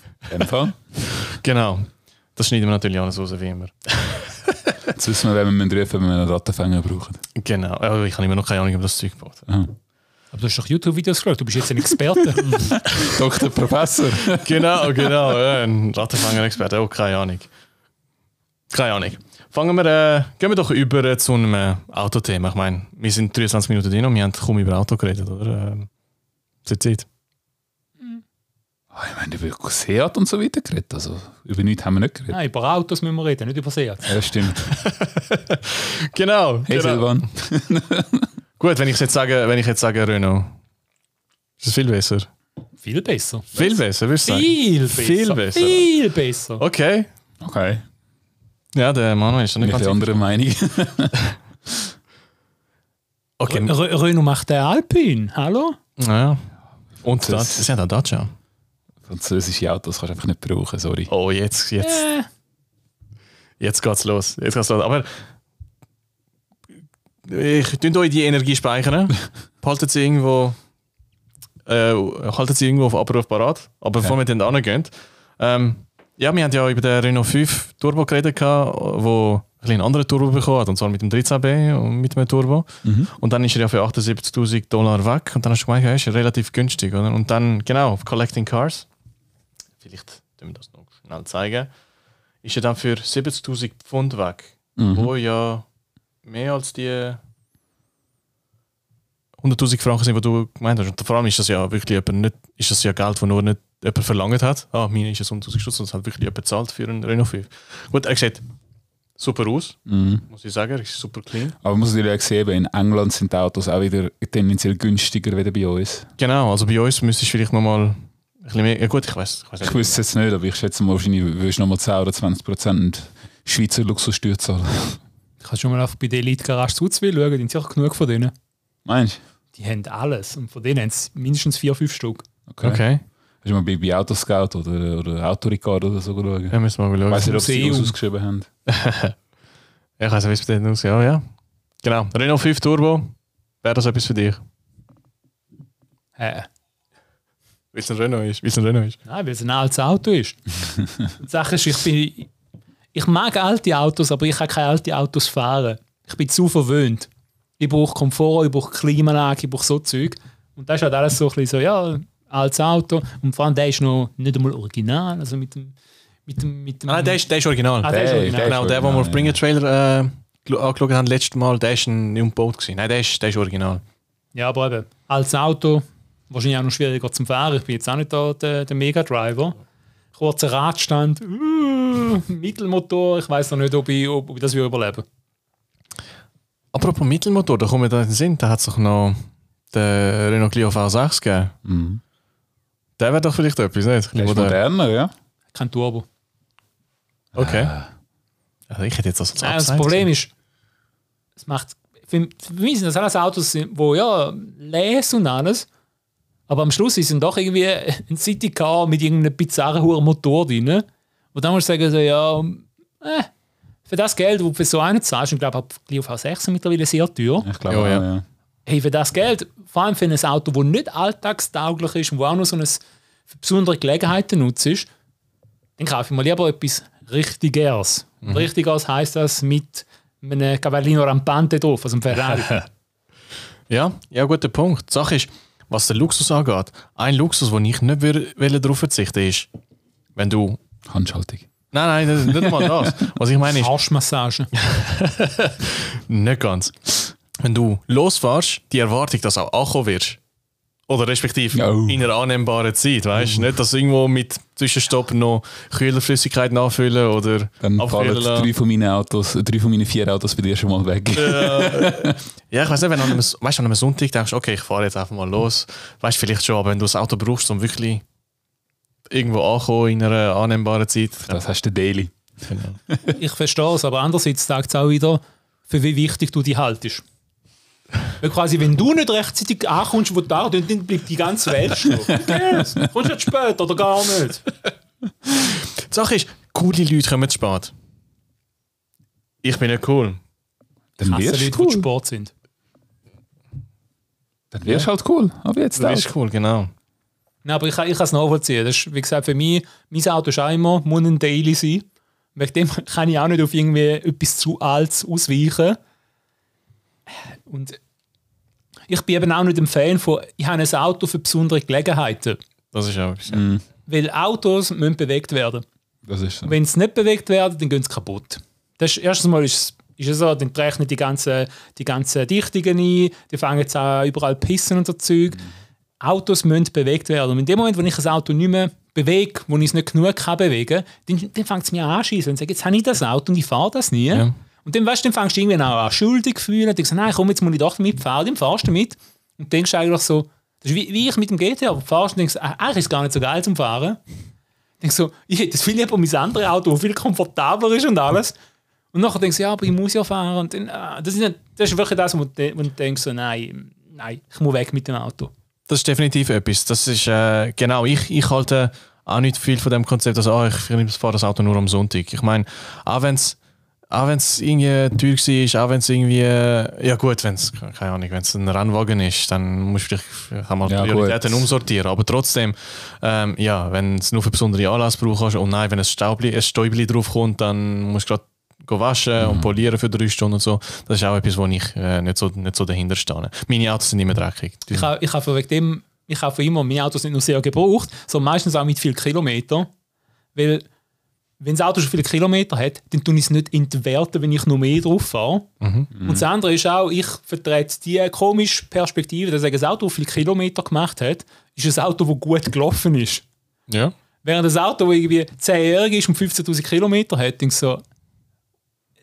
[SPEAKER 3] Fall.
[SPEAKER 2] Genau. Das schneiden wir natürlich alles raus, wie immer.
[SPEAKER 3] Jetzt wissen wir, wenn wir rufen wenn wir einen Rattenfänger brauchen.
[SPEAKER 2] Genau. Aber ich habe immer noch keine Ahnung, ob das Zeug gebaut
[SPEAKER 3] Aha.
[SPEAKER 1] Aber du hast doch YouTube-Videos geschaut, du bist jetzt ein Experte.
[SPEAKER 3] Dr. Professor.
[SPEAKER 2] Genau, genau. Ja, ein Rattenfänger-Experte. Oh, keine Ahnung. Keine Ahnung. Fangen wir, äh, gehen wir doch über äh, zu einem äh, Autothema. Ich meine, wir sind 23 Minuten drin und wir haben kaum über Auto geredet, oder? Ähm, zur Zeit.
[SPEAKER 3] Ah, Ich meine, über Seat und so weiter geredet. Also, über nichts haben wir nicht geredet.
[SPEAKER 1] Nein, über Autos müssen wir reden, nicht über Seat.
[SPEAKER 3] Ja, stimmt.
[SPEAKER 2] Genau.
[SPEAKER 3] Hey,
[SPEAKER 2] genau.
[SPEAKER 3] Silvan.
[SPEAKER 2] Gut, wenn ich jetzt sage, wenn ich jetzt sage Renault, ist das viel besser.
[SPEAKER 1] Viel besser.
[SPEAKER 2] Viel besser, würdest du sagen?
[SPEAKER 1] Viel besser.
[SPEAKER 2] Viel besser.
[SPEAKER 1] Viel besser.
[SPEAKER 2] Okay.
[SPEAKER 3] Okay.
[SPEAKER 2] Ja, der Manuel ist ganz
[SPEAKER 3] eine andere Meinung.
[SPEAKER 2] Okay.
[SPEAKER 1] Re- Renault macht den Alpine, hallo?
[SPEAKER 2] Ja. Und
[SPEAKER 3] Das-
[SPEAKER 2] das, das ist ja der Dacia.
[SPEAKER 3] Französische Autos kannst du einfach nicht brauchen, sorry.
[SPEAKER 2] Oh, jetzt, jetzt,
[SPEAKER 1] Äh,
[SPEAKER 2] jetzt geht's los. Jetzt geht's los. Aber ich tue euch die Energie speichern. Haltet sie irgendwo, äh, haltet sie irgendwo auf Abruf parat. Aber bevor wir dann angehen, ähm, ja, wir haben ja über den Renault 5 Turbo geredet, wo ein einen anderen Turbo bekommen hat, und zwar mit dem 13B und mit dem Turbo.
[SPEAKER 3] Mhm.
[SPEAKER 2] Und dann ist er ja für 78.000 Dollar weg. Und dann hast du gemeint, ja, ist ja relativ günstig. Oder? Und dann, genau, auf Collecting Cars, vielleicht tun wir das noch schnell zeigen, ist er dann für 70.000 Pfund weg.
[SPEAKER 3] Mhm.
[SPEAKER 2] Wo ja mehr als die 100.000 Franken sind, die du gemeint hast. Und vor allem ist das ja wirklich jemand nicht, ist das ja Geld, das nur nicht jemand verlangt hat. Ah, meine ist es 100.000 Stutz, sondern es hat wirklich jemand bezahlt für einen Renault 5. Gut, er sieht super aus,
[SPEAKER 3] Mhm.
[SPEAKER 2] muss ich sagen. Er ist super clean.
[SPEAKER 3] Aber man muss natürlich auch sehen, in England sind die Autos auch wieder tendenziell günstiger als bei uns.
[SPEAKER 2] Genau, also bei uns müsstest du vielleicht nochmal ein bisschen mehr. Ja, gut, ich weiß. Ich, weiss
[SPEAKER 3] Ich wüsste es jetzt nicht, aber ich schätze mal, wahrscheinlich würdest du nochmal 10 oder 20 Prozent Schweizer Luxussteuer zahlen.
[SPEAKER 1] Ich kann schon mal auf bei der Elite Garage Zuzwil schauen, die sind sicher genug von denen.
[SPEAKER 3] Meinst
[SPEAKER 1] Die haben alles und von denen haben sie mindestens vier, fünf Stück.
[SPEAKER 3] du? Okay.
[SPEAKER 2] Okay,
[SPEAKER 3] Hast du mal bei, bei Autoscout oder, oder Autorecard oder so geschaut?
[SPEAKER 2] ja, müssen wir mal
[SPEAKER 3] Ich
[SPEAKER 2] schauen.
[SPEAKER 3] weiß nicht, ob sie das ausgeschrieben haben.
[SPEAKER 2] Ja, ich weiß nicht, wie es bei denen aussieht. Ja, ja. Genau, Renault 5 Turbo. Wäre das etwas für dich?
[SPEAKER 1] Äh,
[SPEAKER 2] Weil es ein Renault ist. Weil es ein Renault ist.
[SPEAKER 1] nein, weil es ein altes Auto ist. Die Sache ist, ich bin. Ich mag alte Autos, aber ich kann keine alten Autos fahren. Ich bin zu verwöhnt. Ich brauche Komfort, ich brauche Klimaanlage, ich brauche so Zeug. Und das ist halt alles so ein bisschen so, ja, altes Auto. Und vor allem der ist noch nicht einmal original. Also mit dem. Mit dem, mit dem
[SPEAKER 2] Ah, der ist, der ist original.
[SPEAKER 1] Ah, der ist
[SPEAKER 3] Der-
[SPEAKER 1] original.
[SPEAKER 3] der-
[SPEAKER 2] genau, der, den wir
[SPEAKER 3] original,
[SPEAKER 2] auf Bring a Trailer äh, angeschaut haben letztes Mal, der ist ein umgebaut gewesen. Nein, der ist, der ist original.
[SPEAKER 1] Ja, aber eben, als Auto wahrscheinlich auch noch schwieriger zum Fahren. Ich bin jetzt auch nicht da der, der Mega-Driver. Kurzer Radstand, uh, Mittelmotor, ich weiß noch nicht, ob ich, ob, ich das will überleben
[SPEAKER 2] Apropos Mittelmotor, da kommen wir da in den Sinn, da hat es doch noch den Renault Clio V6 gegeben.
[SPEAKER 3] Mhm.
[SPEAKER 2] Der wäre doch vielleicht etwas, nicht?
[SPEAKER 3] Der ist
[SPEAKER 2] Oder-
[SPEAKER 3] moderner, ja.
[SPEAKER 1] Kein Turbo.
[SPEAKER 2] Okay. Also ich hätte jetzt das als
[SPEAKER 1] Nein, das Problem ist, es macht, für, für mich sind das alles Autos, wo ja, les und alles, aber am Schluss ist dann doch irgendwie ein Citycar mit irgendeinem bizarren hohen Motor drin. Und dann musst du sagen, so, ja, äh, für das Geld, das du für so einen zahlst, und ich glaube, Clio V6 mittlerweile sehr teuer,
[SPEAKER 3] Ich glaube,
[SPEAKER 2] Ja,
[SPEAKER 3] ja,
[SPEAKER 2] ja.
[SPEAKER 1] hey, für das Geld, vor allem für ein Auto, das nicht alltagstauglich ist und wo auch noch so eine für besondere Gelegenheiten nutzt, dann kaufe ich mir lieber etwas Richtigeres. Und Richtigeres heisst das mit einem Cavallino Rampante drauf, also einem Ferrari.
[SPEAKER 2] Ja, ja, guter Punkt. Die Sache ist, was den Luxus angeht, ein Luxus, wo ich nicht will darauf verzichten ist, wenn du.
[SPEAKER 3] Handschaltung.
[SPEAKER 2] Nein, nein, das- nicht mal das. Was ich meine ist,
[SPEAKER 1] Arschmassage.
[SPEAKER 2] nicht ganz. Wenn du losfährst, die Erwartung, dass du auch ankommen wirst. Oder respektive
[SPEAKER 3] Oh.
[SPEAKER 2] in einer annehmbaren Zeit, weißt du? Nicht, dass du irgendwo mit Zwischenstopp noch Kühlerflüssigkeit nachfüllen oder
[SPEAKER 3] Dann
[SPEAKER 2] abkühlen
[SPEAKER 3] fallen
[SPEAKER 2] lassen.
[SPEAKER 3] drei von meinen Autos, drei von meinen vier Autos bei dir schon mal weg.
[SPEAKER 2] Ja, ich weiß nicht, wenn du an einem, weißt, an einem Sonntag denkst, okay, ich fahre jetzt einfach mal los. Weißt du, vielleicht schon, aber wenn du das Auto brauchst, um wirklich irgendwo anzukommen in einer annehmbaren Zeit.
[SPEAKER 3] Das hast du Daily.
[SPEAKER 1] Ich verstehe es, aber andererseits sagt es auch wieder, für wie wichtig du die haltest. Weil quasi, wenn du nicht rechtzeitig ankommst, wo du da dann dann bleibt die ganze Welt stehen. Cares? Kommst du jetzt spät oder gar nicht?
[SPEAKER 2] Die Sache ist, coole Leute kommen zu spät. Ich bin nicht cool.
[SPEAKER 3] Dann
[SPEAKER 1] Hasse
[SPEAKER 3] wirst
[SPEAKER 1] Leute,
[SPEAKER 3] du
[SPEAKER 1] die
[SPEAKER 3] cool.
[SPEAKER 1] Sport sind.
[SPEAKER 3] Dann wirst du halt cool. Aber jetzt
[SPEAKER 2] Du bist cool, genau.
[SPEAKER 1] Nein, aber ich, kann- ich kann es nachvollziehen. Das ist, wie gesagt, für mich, mein Auto ist auch immer, muss ein Daily sein. Wegen dem kann ich auch nicht auf irgendwie etwas zu Altes ausweichen. Und ich bin eben auch nicht ein Fan von, ich habe ein Auto für besondere Gelegenheiten.
[SPEAKER 2] Das ist auch ja.
[SPEAKER 3] Mhm.
[SPEAKER 1] Weil Autos müssen bewegt werden.
[SPEAKER 3] Das ist so.
[SPEAKER 1] Wenn sie nicht bewegt werden, dann gehen sie kaputt. Das ist, erstens mal ist es ist es so, dann rechnen die ganzen, die ganzen Dichtungen ein, die fangen jetzt an überall pissen und so Zeug. Autos müssen bewegt werden. Und in dem Moment, wo ich ein Auto nicht mehr bewege, wo ich es nicht genug kann bewegen, dann, dann fängt es mir an anschießen und sagt, jetzt habe ich das Auto und ich fahre das nie.
[SPEAKER 2] Ja.
[SPEAKER 1] Und dann, weißt, dann fängst du irgendwie auch an schuldig zu fühlen. Du, nein, komm, jetzt muss ich doch mitfahren. Dann fahrst du mit und denkst eigentlich so, das ist wie, wie ich mit dem GTA, du fährst und denkst, ah, eigentlich ist es gar nicht so geil zum Fahren. denkst so, ich hätte viel lieber mein anderes Auto, das viel komfortabler ist und alles. Und nachher denkst du, ja, aber ich muss ja fahren. Und dann, ah, das, ist das ist wirklich das, wo du, denkst, so, nein, nein, ich muss weg mit dem Auto.
[SPEAKER 2] Das ist definitiv etwas. Das ist, äh, genau, ich, ich halte auch nicht viel von dem Konzept, dass ah, ich fahre das Auto nur am Sonntag. Ich meine, auch wenn es auch wenn es irgendwie teuer war, auch wenn es irgendwie, ja gut, wenn es, keine Ahnung, wenn es ein Rennwagen ist, dann musst du vielleicht einmal
[SPEAKER 3] Ja,
[SPEAKER 2] Prioritäten
[SPEAKER 3] gut.
[SPEAKER 2] umsortieren. Aber trotzdem, ähm, ja, wenn es nur für besondere Anlässe brauchst, und nein, wenn ein, Staubli, ein Stäubli draufkommt, dann musst du gerade waschen
[SPEAKER 3] Mhm.
[SPEAKER 2] und polieren für drei Stunden und so. Das ist auch etwas, wo ich äh, nicht, so, nicht so dahinter stehe. Meine Autos sind immer dreckig.
[SPEAKER 1] Ich habe ich habe wegen dem, ich kaufe immer meine Autos nicht nur sehr gebraucht, sondern meistens auch mit viel Kilometer. Weil, wenn das Auto schon viele Kilometer hat, dann tun ich es nicht entwerten, wenn ich noch mehr drauf fahre. Und das andere ist auch, ich vertrete die komische Perspektive, dass ein Auto, das viele Kilometer gemacht hat, ist ein Auto, das gut gelaufen ist.
[SPEAKER 2] ja.
[SPEAKER 1] Während das Auto, das irgendwie 10-jährig ist und 15.000 Kilometer hat, denke ich so,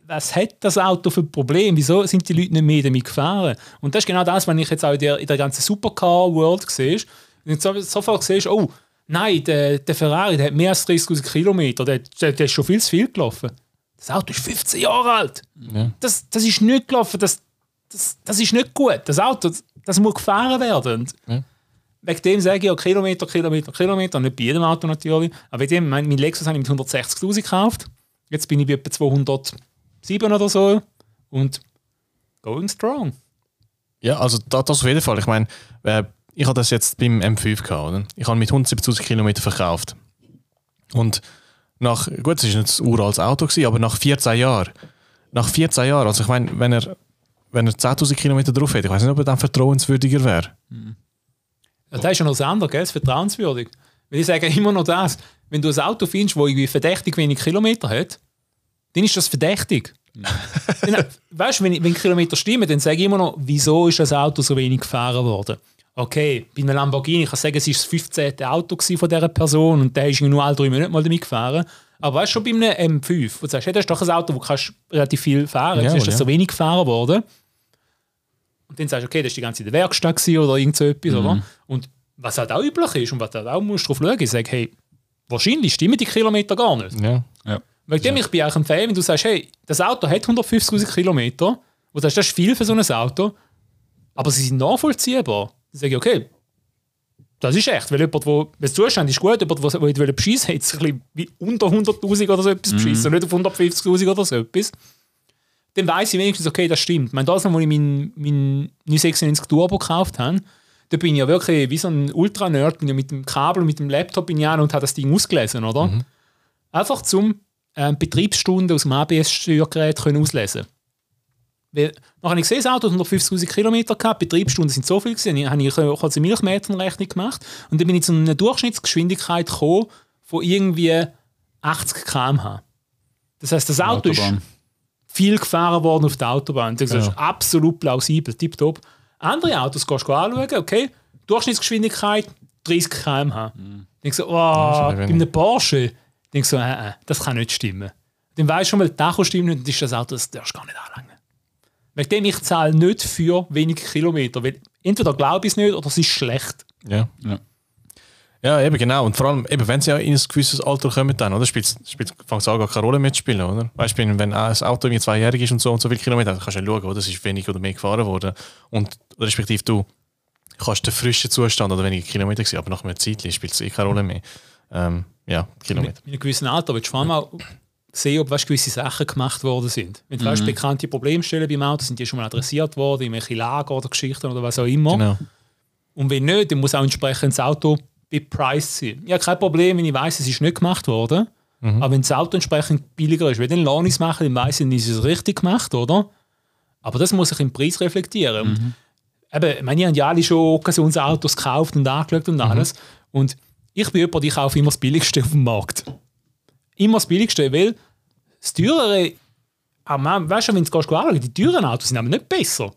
[SPEAKER 1] was hat das Auto für ein Problem? Wieso sind die Leute nicht mehr damit gefahren? Und das ist genau das, was ich jetzt auch in der, in der ganzen Supercar-World sehe. Wenn so- sofort siehst, oh, nein, der, der Ferrari der hat mehr als 30.000 Kilometer, der, der, der ist schon viel zu viel gelaufen. Das Auto ist 15 Jahre alt.
[SPEAKER 2] Ja.
[SPEAKER 1] Das, das ist nicht gelaufen, das, das, das ist nicht gut. Das Auto, das, muss gefahren werden.
[SPEAKER 2] Ja.
[SPEAKER 1] Wegen dem sage ich ja Kilometer, Kilometer, Kilometer. Nicht bei jedem Auto natürlich. Aber wegen dem, mein, mein Lexus habe ich mit 160.000 gekauft. Jetzt bin ich bei etwa 207 oder so. Und going strong.
[SPEAKER 2] Ja, also da, das auf jeden Fall. Ich meine, äh, ich habe das jetzt beim M5 gehabt, oder? Ich habe mit 170.000 Kilometern verkauft. Und nach, gut, es ist nicht ein uraltes Auto gewesen, aber nach 14 Jahren, nach 14 Jahren, also ich meine, wenn er, wenn er 10.000 Kilometer drauf hätte, ich weiß nicht, ob er dann vertrauenswürdiger wäre.
[SPEAKER 1] Ja, das ist ja noch das andere, gell? das ist vertrauenswürdig. Weil ich sage immer noch das, wenn du ein Auto findest, das irgendwie verdächtig wenig Kilometer hat, dann ist das verdächtig. Dann, weißt du, wenn, wenn Kilometer stimmen, dann sage ich immer noch, wieso ist das Auto so wenig gefahren worden? Okay, bei einem Lamborghini, ich kann sagen, es war das 15. Auto von dieser Person und der ist nur alle drei Monate mal damit gefahren. Aber weißt du, schon bei einem M5, wo du sagst, hey, das ist doch ein Auto, wo du kannst relativ viel fahren kannst,
[SPEAKER 2] Ja,
[SPEAKER 1] ist das
[SPEAKER 2] ja.
[SPEAKER 1] so wenig gefahren worden. Und dann sagst du, okay, das war die ganze Zeit in der Werkstatt oder irgend so etwas, oder? Und was halt auch üblich ist und was du halt auch musst drauf schauen, ich sage, hey, wahrscheinlich stimmen die Kilometer gar nicht.
[SPEAKER 2] Ja.
[SPEAKER 3] Ja.
[SPEAKER 1] Wegen dem, ich bin eigentlich ein Fan, wenn du sagst, hey, das Auto hat 150'000 Kilometer, und du sagst, das ist viel für so ein Auto, aber sie sind nachvollziehbar. Dann sage ich, okay, das ist echt, weil jemand, der Zustand ist gut, jemand, der will will beschissen hat, jetzt ein bisschen wie unter 100'000 oder so etwas beschissen, nicht auf 150'000 oder so etwas. Dann weiss ich wenigstens, okay, das stimmt. Ich meine, das, als ich meinen mein 996 Turbo gekauft habe, da bin ich ja wirklich wie so ein Ultra-Nerd, bin ja mit dem Kabel und mit dem Laptop bin ich an und habe das Ding ausgelesen, oder? Einfach zum ähm, Betriebsstunden aus dem ABS-Steuergerät können auslesen weil, nachher habe ich gesehen, das Auto hat 150'000 Kilometer gehabt, Betriebsstunden sind so viel gewesen, ich habe ich kurz eine Milchmeterrechnung gemacht und dann bin ich zu einer Durchschnittsgeschwindigkeit gekommen von irgendwie 80 km/h. Das heißt, das Auto ist
[SPEAKER 3] Autobahn.
[SPEAKER 1] viel gefahren worden auf der Autobahn. Das ist
[SPEAKER 2] Ja.
[SPEAKER 1] absolut plausibel, tipptopp. Andere Autos gehst du anschauen, okay, Durchschnittsgeschwindigkeit 30 km/h.
[SPEAKER 2] Mhm.
[SPEAKER 1] Denkst du, oh,
[SPEAKER 2] schon
[SPEAKER 1] bei einem Porsche, denkst du, äh, äh, das kann nicht stimmen. Dann weißt du schon mal, der Tacho stimmt nicht, dann ist das Auto, das darfst du gar nicht anlangen. Wegen dem ich zahle nicht für wenige Kilometer, weil entweder glaube ich es nicht oder es ist schlecht.
[SPEAKER 2] Ja.
[SPEAKER 3] Ja.
[SPEAKER 2] Ja, eben genau. Und vor allem, eben, wenn sie ja in ein gewisses Alter kommen, dann, oder? Spielt, spielt, fängt es an, gar keine Rolle mehr zu spielen, oder? Weißt du, wenn ein Auto irgendwie zweijährig ist und so und so viele Kilometer, dann kannst du ja schauen, oder? Es ist wenig oder mehr gefahren worden. Und respektive du kannst den frischen Zustand oder weniger Kilometer sehen, aber nach einer Zeit spielt es eh keine Rolle mehr. Ähm, ja, Kilometer.
[SPEAKER 1] In einem gewissen Alter willst du vor allem auch sehen, ob weißt, gewisse Sachen gemacht worden sind. Wenn du weißt, bekannte Problemstellen beim Auto sind die schon mal adressiert worden, irgendwelche Lager oder Geschichten oder was auch immer.
[SPEAKER 2] Genau.
[SPEAKER 1] Und wenn nicht, dann muss auch entsprechend das Auto bepreist sein. Ich habe kein Problem, wenn ich weiß, es ist nicht gemacht worden. Aber wenn das Auto entsprechend billiger ist, wenn dann ich es machen, dann weiß ich, dann ist es richtig gemacht, oder? Aber das muss sich im Preis reflektieren. Und eben, ich meine, ich habe ja alle schon Occasionsautos gekauft und angeschaut und alles. Und ich bin jemand, ich kaufe immer das Billigste auf dem Markt. Immer das Billigste, weil das teurere, ah, man, weißt du, wenn du gehst anschauen, die teuren Autos sind aber nicht besser.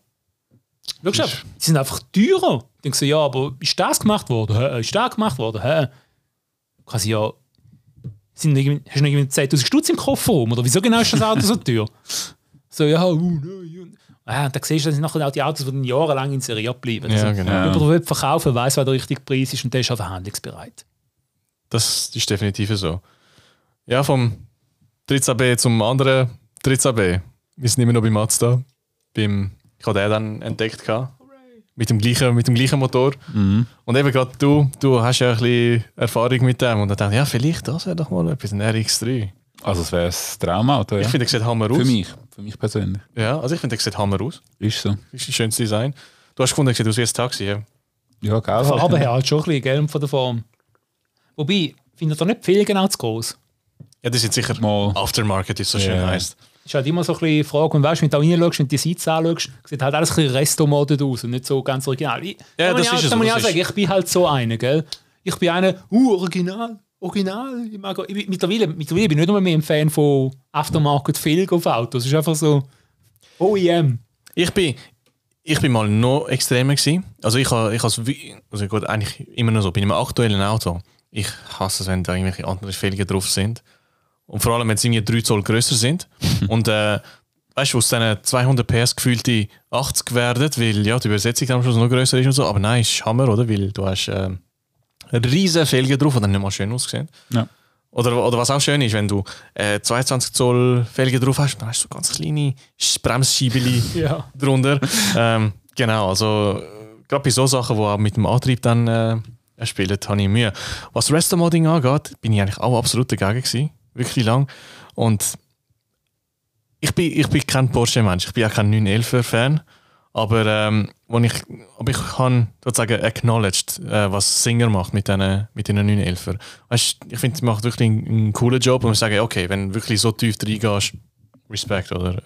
[SPEAKER 1] Wirklich,
[SPEAKER 2] Ist-
[SPEAKER 1] die sind einfach teurer. Ich denke so, ja, aber ist das gemacht worden? Hä? Ist das gemacht worden? Hä? Quasi ja. Sind hast du noch irgendwie 10.000 Stutz im Kofferraum? Oder wieso genau ist das Auto so teuer? So, ja, uh, nein. Ah, und dann siehst du, das sind nachher auch die Autos, die dann jahrelang inseriert bleiben.
[SPEAKER 2] Ja,
[SPEAKER 1] also,
[SPEAKER 2] genau.
[SPEAKER 1] Der will verkaufen weiß, was der richtige Preis ist und der ist auch verhandlungsbereit.
[SPEAKER 2] Das ist definitiv so. Ja, vom 13b zum anderen 13b. Wir sind immer noch bei Mazda. Beim, ich habe den dann entdeckt. gehabt. Mit dem gleichen, mit dem gleichen Motor. Und eben gerade du, du hast ja ein bisschen Erfahrung mit dem. Und dann dachte ich, ja, vielleicht das wäre doch mal etwas, ein RX3.
[SPEAKER 3] Also es wäre ein Traumauto, ja.
[SPEAKER 2] Ich finde, der sieht Hammer aus.
[SPEAKER 3] Für mich, für mich persönlich.
[SPEAKER 2] Ja, also ich finde, der sieht Hammer aus.
[SPEAKER 3] Ist so.
[SPEAKER 2] Das ist ein schönes Design. Du hast gefunden, der sieht aus wie ein Taxi. Ja,
[SPEAKER 3] Ja, geil.
[SPEAKER 1] Farbe
[SPEAKER 3] ja.
[SPEAKER 1] her halt schon ein bisschen, gell, von der Form. Wobei, findet ihr nicht viel genau zu groß?
[SPEAKER 2] Ja die sind sicher
[SPEAKER 3] Mal.
[SPEAKER 2] Aftermarket, wie es so schön
[SPEAKER 3] Ja.
[SPEAKER 2] heisst.
[SPEAKER 1] ist halt immer so ein bisschen die Frage, und weißt, wenn du da reinschaust und die Sitze anschaust, sieht halt alles ein bisschen restomodet aus und nicht so ganz original. Ich,
[SPEAKER 2] Ja, das
[SPEAKER 1] ich auch-
[SPEAKER 2] ist es,
[SPEAKER 1] da muss ich
[SPEAKER 2] das
[SPEAKER 1] auch sagen,
[SPEAKER 2] ist-
[SPEAKER 1] ich bin halt so einer, gell? Ich bin einer, uh, original, original. Ich mag, ich, bin- mittlerweile, mittlerweile bin ich nicht nur mehr ein Fan von Aftermarket Felg auf Autos. Es ist einfach so OEM.
[SPEAKER 2] Ich bin, ich bin mal noch extremer gewesen. Also ich habe, ich also gut, eigentlich immer noch so. Bei einem aktuellen Auto, ich hasse es, wenn da irgendwelche anderen Felgen drauf sind. Und vor allem, wenn sie irgendwie 3 Zoll größer sind. und äh, weißt du, aus diesen 200 PS gefühlte 80 werden, weil ja, die Übersetzung dann am Schluss noch größer ist und so. Aber nein, ist Hammer, oder? Weil du hast äh, riesige Felgen drauf, die dann nicht mal schön aussehen.
[SPEAKER 3] Ja.
[SPEAKER 2] Oder, oder was auch schön ist, wenn du äh, 22 Zoll Felgen drauf hast, dann hast du so ganz kleine Bremsschiebeli
[SPEAKER 1] Ja.
[SPEAKER 2] drunter. ähm, genau, also äh, gerade bei so Sachen, die auch mit dem Antrieb dann äh, spielen, habe ich Mühe. Was Resto-Modding angeht, bin ich eigentlich auch absolut dagegen gewesen. Wirklich lang. Und ich bin, ich bin kein Porsche-Mensch, ich bin auch kein 911er-Fan. Aber, ähm, ich, ich habe sozusagen acknowledged, äh, was Singer macht mit diesen mit den 911er. Weißt, ich finde, sie macht wirklich einen, einen coolen Job und ich sage, okay, wenn du wirklich so tief reingehst, Respekt, oder?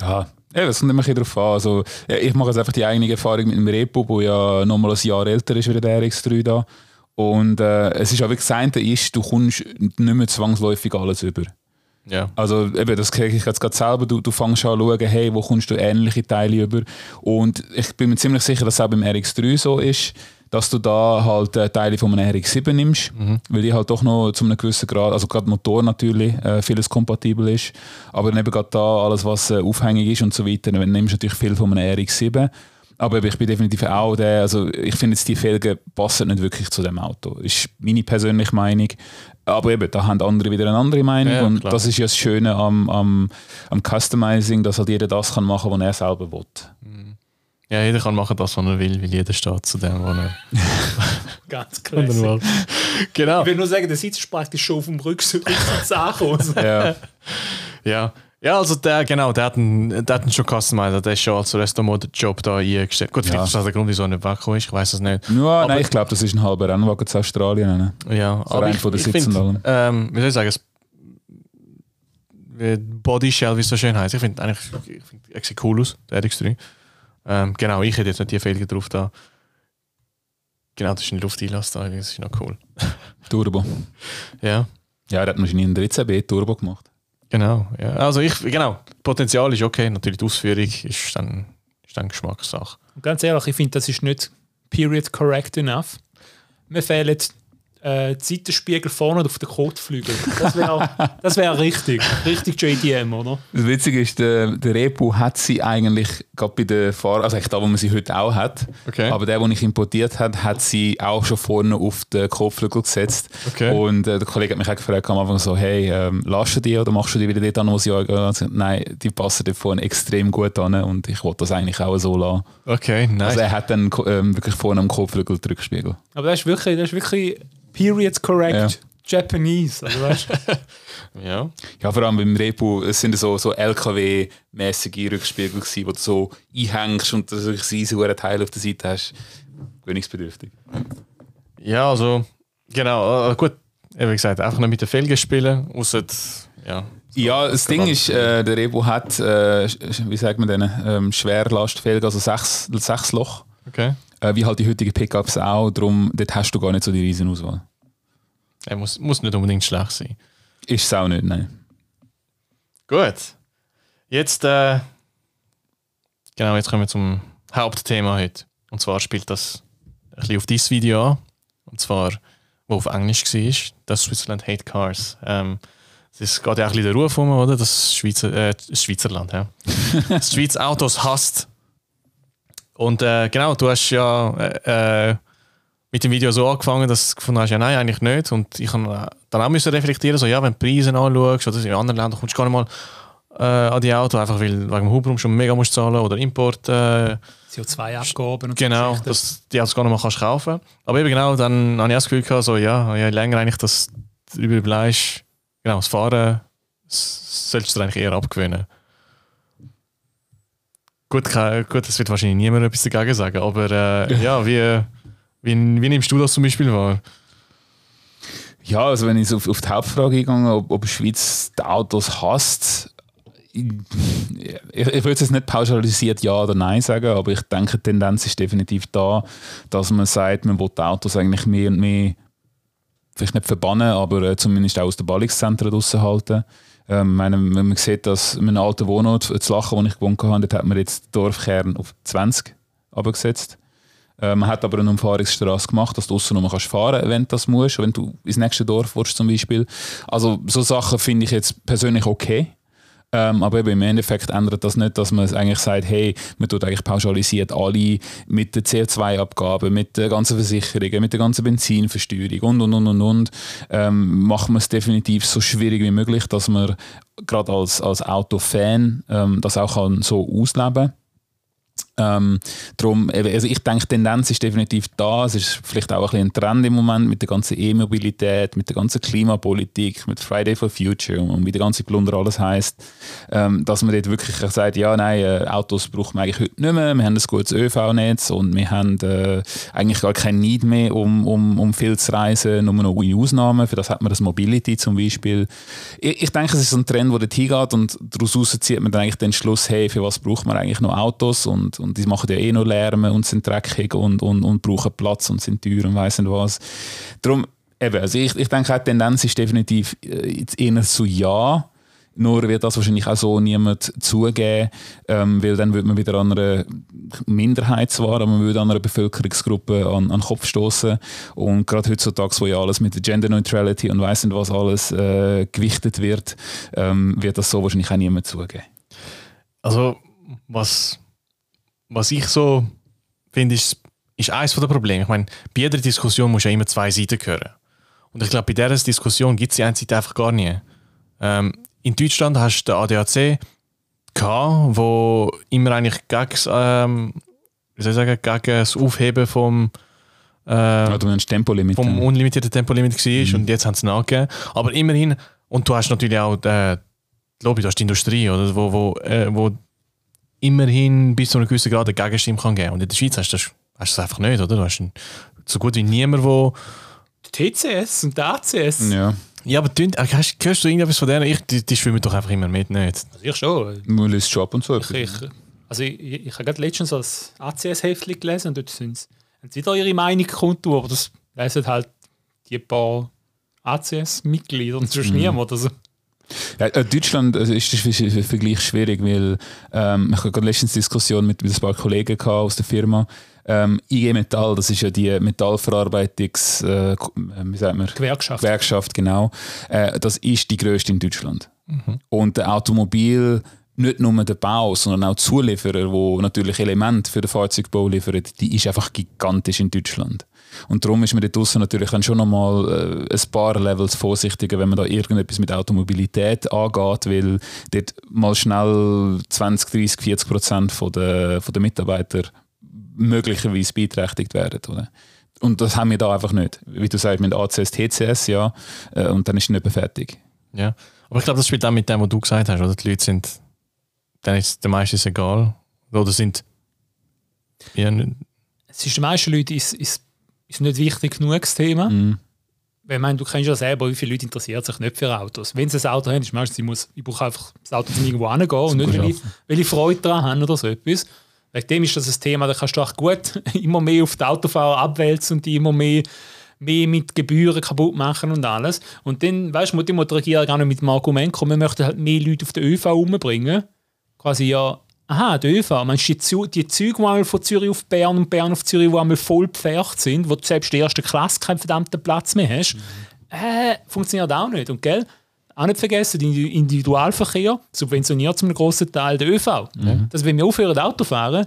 [SPEAKER 3] Ja, ja das kommt immer ein bisschen drauf an. Also, ich mache jetzt einfach die eigene Erfahrung mit dem Repo, der ja nochmal ein Jahr älter ist wie der RX3 da. Und äh, es ist auch wirklich das eine ist, du kommst nicht mehr zwangsläufig alles über.
[SPEAKER 2] Ja.
[SPEAKER 3] Also eben, das kriege ich jetzt gerade selber. Du, du fängst an zu schauen, hey, wo kommst du ähnliche Teile über. Und ich bin mir ziemlich sicher, dass es auch beim RX3 so ist, dass du da halt äh, Teile von einem RX7 nimmst, weil die halt doch noch zu einem gewissen Grad, also gerade Motor natürlich, äh, vieles kompatibel ist, aber eben gerade da alles, was äh, aufhängig ist und so weiter, dann nimmst du natürlich viel von einem RX7. Aber ich bin definitiv auch der, also ich finde jetzt die Felgen passen nicht wirklich zu dem Auto. Ist meine persönliche Meinung. Aber eben, da haben andere wieder eine andere Meinung.
[SPEAKER 2] Ja,
[SPEAKER 3] und
[SPEAKER 2] klar.
[SPEAKER 3] das ist ja das Schöne am, am, am Customizing, dass halt jeder das kann machen, was er selber will.
[SPEAKER 2] ja, jeder kann machen, das, was er will, weil jeder steht zu dem, was er
[SPEAKER 1] Ganz
[SPEAKER 2] kann.
[SPEAKER 1] klasse.
[SPEAKER 2] genau.
[SPEAKER 1] Ich will nur sagen, der Sitz ist praktisch schon auf dem Rücksitz angekommen.
[SPEAKER 3] Ja.
[SPEAKER 2] Ja. Ja, also der, genau, der hat einen, der hat einen schon customized, der ist schon als Resto-Mod-Job da eingestellt. Gut, vielleicht
[SPEAKER 3] Ja.
[SPEAKER 2] ist das der Grund, wieso er nicht weggekommen ist, ich weiß es nicht.
[SPEAKER 3] Ja,
[SPEAKER 2] Aber-
[SPEAKER 3] nein, ich glaube, das ist ein halber Rennwagen zu Australien. Ne?
[SPEAKER 2] Ja,
[SPEAKER 3] So rein von der Sitz und allem.
[SPEAKER 2] ähm, wie soll ich sagen, es, wie Body Shell, wie es so schön heißt. Ich finde eigentlich, ich find, er sieht cool aus, der RX3. Ähm, genau, ich hätte jetzt nicht die Felgen drauf da. Genau, das ist ein Lufteinlass da, das ist noch cool.
[SPEAKER 3] Turbo.
[SPEAKER 2] Ja,
[SPEAKER 3] Ja, er hat wahrscheinlich einen 13B Turbo gemacht.
[SPEAKER 2] Genau. Ja. Also ich, genau, Potenzial ist okay, natürlich die Ausführung ist dann, ist dann Geschmackssache.
[SPEAKER 1] Und ganz ehrlich, ich finde, das ist nicht period correct enough. Mir fehlen äh, Seitenspiegel vorne auf den Kotflügel. Das wäre das wär richtig. Richtig JDM, oder?
[SPEAKER 3] Das Witzige ist, der, der Repo hat sie eigentlich gerade bei der Fahrer, also eigentlich da, wo man sie heute auch hat,
[SPEAKER 2] Okay.
[SPEAKER 3] aber der, den ich importiert habe, hat sie auch schon vorne auf den Kopfflügel gesetzt.
[SPEAKER 2] Okay.
[SPEAKER 3] Und äh, der Kollege hat mich auch gefragt am Anfang so, hey, ähm, lass du die oder machst du die wieder dort an, wo sie? Also, nein, die passen dort vorne extrem gut an und ich wollte das eigentlich auch so lassen.
[SPEAKER 2] Okay, nice.
[SPEAKER 3] Also er hat dann ähm, wirklich vorne am Kopfflügel den Rückspiegel.
[SPEAKER 1] Aber das ist wirklich, das ist wirklich period correct Japanese. Also, weißt, du?
[SPEAKER 2] ja.
[SPEAKER 3] Ja, vor allem beim Repo, es sind so, so LKW-mäßige Rückspiegel gewesen, wo du so einhängst und du so ein riesiges Teil auf der Seite hast. Gewöhnungsbedürftig.
[SPEAKER 2] Ja, also, genau, äh, gut, wie gesagt, einfach nicht mit den Felgen spielen, außer, ja.
[SPEAKER 3] Ja, das Ding ist, äh, der Repo hat, äh, wie sagt man denn, ähm, Schwerlastfelgen, also sechs, sechs Loch,
[SPEAKER 2] Okay.
[SPEAKER 3] äh, wie halt die heutigen Pickups auch, darum dort hast du gar nicht so die riesen Auswahl.
[SPEAKER 2] Er muss, muss nicht unbedingt schlecht sein.
[SPEAKER 3] Ist es auch nicht, nein.
[SPEAKER 2] Gut. Jetzt, äh, genau, jetzt kommen wir zum Hauptthema heute. Und zwar spielt das ein bisschen auf dieses Video an. Und zwar, wo auf Englisch war, das Switzerland Hate Cars. Ähm, es geht ja auch ein bisschen der Ruf um, oder? Das Schweizer, äh, Schweizerland, ja. das Schweiz Autos hasst. Und äh, genau, du hast ja äh, äh, mit dem Video so angefangen, dass du gefunden hast, ja nein, eigentlich nicht. Und ich habe dann auch müssen reflektieren, so ja, wenn du Preise anschaust, oder in anderen Ländern kommst du gar nicht mal äh, an die Autos, einfach weil wegen dem Hubraum schon mega musst zahlen oder Import. Äh,
[SPEAKER 1] CO2-Abgaben und
[SPEAKER 2] genau,
[SPEAKER 1] so.
[SPEAKER 2] Dass die Autos gar nicht mal kannst kaufen. Aber eben genau, dann habe ich auch das Gefühl gehabt, so ja, je länger eigentlich das überbleibst, genau, das Fahren s- solltest du dir eigentlich eher abgewöhnen. Gut, gut, das wird wahrscheinlich niemand etwas dagegen sagen, aber äh, ja, wie, wie, wie nimmst du das zum Beispiel wahr?
[SPEAKER 3] Ja, also wenn ich auf, auf die Hauptfrage eingehe, ob, ob die Schweiz die Autos hasst, ich, ich, ich würde jetzt nicht pauschalisiert Ja oder Nein sagen, aber ich denke, die Tendenz ist definitiv da, dass man sagt, man will die Autos eigentlich mehr und mehr, vielleicht nicht verbannen, aber äh, zumindest auch aus den Ballungszentren draussen halten. Ähm, meine, wenn man sieht, dass in einem alten Wohnort, zu Lachen, wo ich gewohnt habe, dort hat man jetzt Dorfkern auf 20 abgesetzt. Äh, man hat aber eine Umfahrungsstraße gemacht, dass du aussen nur kannst fahren wenn du das musst, wenn du ins nächste Dorf willst zum Beispiel. Also so Sachen finde ich jetzt persönlich okay. Ähm, aber eben im Endeffekt ändert das nicht, dass man eigentlich sagt, hey, man tut eigentlich pauschalisiert alle mit der CO2-Abgabe, mit den ganzen Versicherungen, mit der ganzen Benzinversteuerung und und und und und. Ähm, macht man es definitiv so schwierig wie möglich, dass man gerade als, als Autofan ähm, das auch kann so ausleben kann. Ähm, eben, also ich denke, die Tendenz ist definitiv da. Es ist vielleicht auch ein, ein Trend im Moment mit der ganzen E-Mobilität, mit der ganzen Klimapolitik, mit Friday for Future und wie der ganze Plunder alles heißt, ähm, dass man dort wirklich sagt, ja, nein, äh, Autos braucht man eigentlich heute nicht mehr. Wir haben ein gutes ÖV-Netz und wir haben äh, eigentlich gar keinen Need mehr, um, um, um viel zu reisen, nur noch in Ausnahmen. Für das hat man das Mobility zum Beispiel. Ich, ich denke, es ist ein Trend, der dorthin geht und daraus zieht man dann eigentlich den Schluss, hey, für was braucht man eigentlich noch Autos und, und die machen ja eh noch Lärm und sind dreckig und, und, und brauchen Platz und sind teuer und weiss nicht was. Darum, eben, also ich, ich denke, die Tendenz ist definitiv äh, eher zu ja. Nur wird das wahrscheinlich auch so niemand zugeben, ähm, weil dann würde man wieder an einer Minderheit zwar, aber man würde an einer Bevölkerungsgruppe an, an den Kopf stoßen. Und gerade heutzutage, wo ja alles mit der Gender Neutrality und weiss nicht was alles äh, gewichtet wird, ähm, wird das so wahrscheinlich auch niemand zugeben.
[SPEAKER 2] Also, was, was ich so finde, ist, ist eines der Probleme. Ich meine, bei jeder Diskussion muss ja immer zwei Seiten hören. Und ich glaube, bei dieser Diskussion gibt es die eine Seite einfach gar nie. Ähm, in Deutschland hast du den ADAC, gehabt, wo immer eigentlich gegen, ähm, wie soll ich sagen, gegen das Aufheben vom, äh,
[SPEAKER 3] Ja, du Tempolimit.
[SPEAKER 2] vom unlimitierten Tempolimit war
[SPEAKER 3] Mhm.
[SPEAKER 2] und jetzt haben sie es nachgegeben. Aber immerhin, und du hast natürlich auch äh, die Lobby, du hast die Industrie, oder, wo, wo, äh, wo immerhin bis zu einem gewissen Grad eine Gegenstimme kann geben Und in der Schweiz hast du das, hast du das einfach nicht, oder? Du hast einen, so gut wie niemand, wo...
[SPEAKER 1] Der TCS und der ACS.
[SPEAKER 3] ja,
[SPEAKER 2] Ja, aber tun, äh, hast, hörst du irgendetwas von denen? Ich, die, die schwimmen doch einfach immer mit, nicht?
[SPEAKER 1] Also ich schon.
[SPEAKER 3] man liest schon ab und zu.
[SPEAKER 1] Ich, ich, also ich, ich, ich habe gerade letztens so das ACS-Heftchen gelesen und dort sind sie, wieder ihre Meinung kundtun, aber das lesen halt die paar ACS-Mitglieder und sonst niemand. Also,
[SPEAKER 3] Ja, äh, Deutschland also ist Ver- Vergleich schwierig, weil ähm, ich habe gerade letztens Diskussion mit, mit ein paar Kollegen gehabt aus der Firma. Ähm, IG Metall, das ist ja die Metallverarbeitungs, äh, wie sagt man?
[SPEAKER 1] Gewerkschaft.
[SPEAKER 3] Gewerkschaft, genau. Äh, das ist die größte in Deutschland. Und der Automobil, nicht nur der Bau, sondern auch die Zulieferer, wo natürlich Elemente für den Fahrzeugbau liefern, die ist einfach gigantisch in Deutschland. Und darum ist man dort draussen natürlich schon nochmal äh, ein paar Levels vorsichtiger, wenn man da irgendetwas mit Automobilität angeht, weil dort mal schnell 20, 30, 40 Prozent von der, von der Mitarbeiter möglicherweise beeinträchtigt werden. Oder? Und das haben wir da einfach nicht. Wie du sagst, mit ACS, TCS, ja, äh, und dann ist es nicht mehr fertig.
[SPEAKER 2] Ja. Aber ich glaube, das spielt auch mit dem, was du gesagt hast, oder? Die Leute sind, dann ist den meisten egal. Oder sind, ja, nicht-
[SPEAKER 1] Es ist den meisten Leuten ist, ist, ist nicht wichtig genug, das Thema.
[SPEAKER 3] Mhm.
[SPEAKER 1] Weil, ich meine, du kennst ja selber, wie viele Leute interessieren sich nicht für Autos. Wenn sie ein Auto haben, ist meistens, ich, muss, ich brauche einfach das Auto, um irgendwo hingehen und nicht, weil ich, weil ich Freude daran habe oder so etwas. Wegen dem ist das ein Thema, da kannst du auch gut immer mehr auf die Autofahrer abwälzen und die immer mehr, mehr mit Gebühren kaputt machen und alles. Und dann, weißt du, muss die Regierung auch noch mit dem Argument kommen, wir möchten halt mehr Leute auf den ÖV umbringen. Quasi ja, aha, der ÖV, meinst du die, die Züge, die einmal von Zürich auf Bern und Bern auf Zürich, die einmal voll gepfercht sind, wo du selbst in der ersten Klasse keinen verdammten Platz mehr hast, äh, funktioniert auch nicht. Und gell, auch nicht vergessen, der Individualverkehr subventioniert zu einem grossen Teil der ÖV. Dass wenn wir aufhören Auto fahren,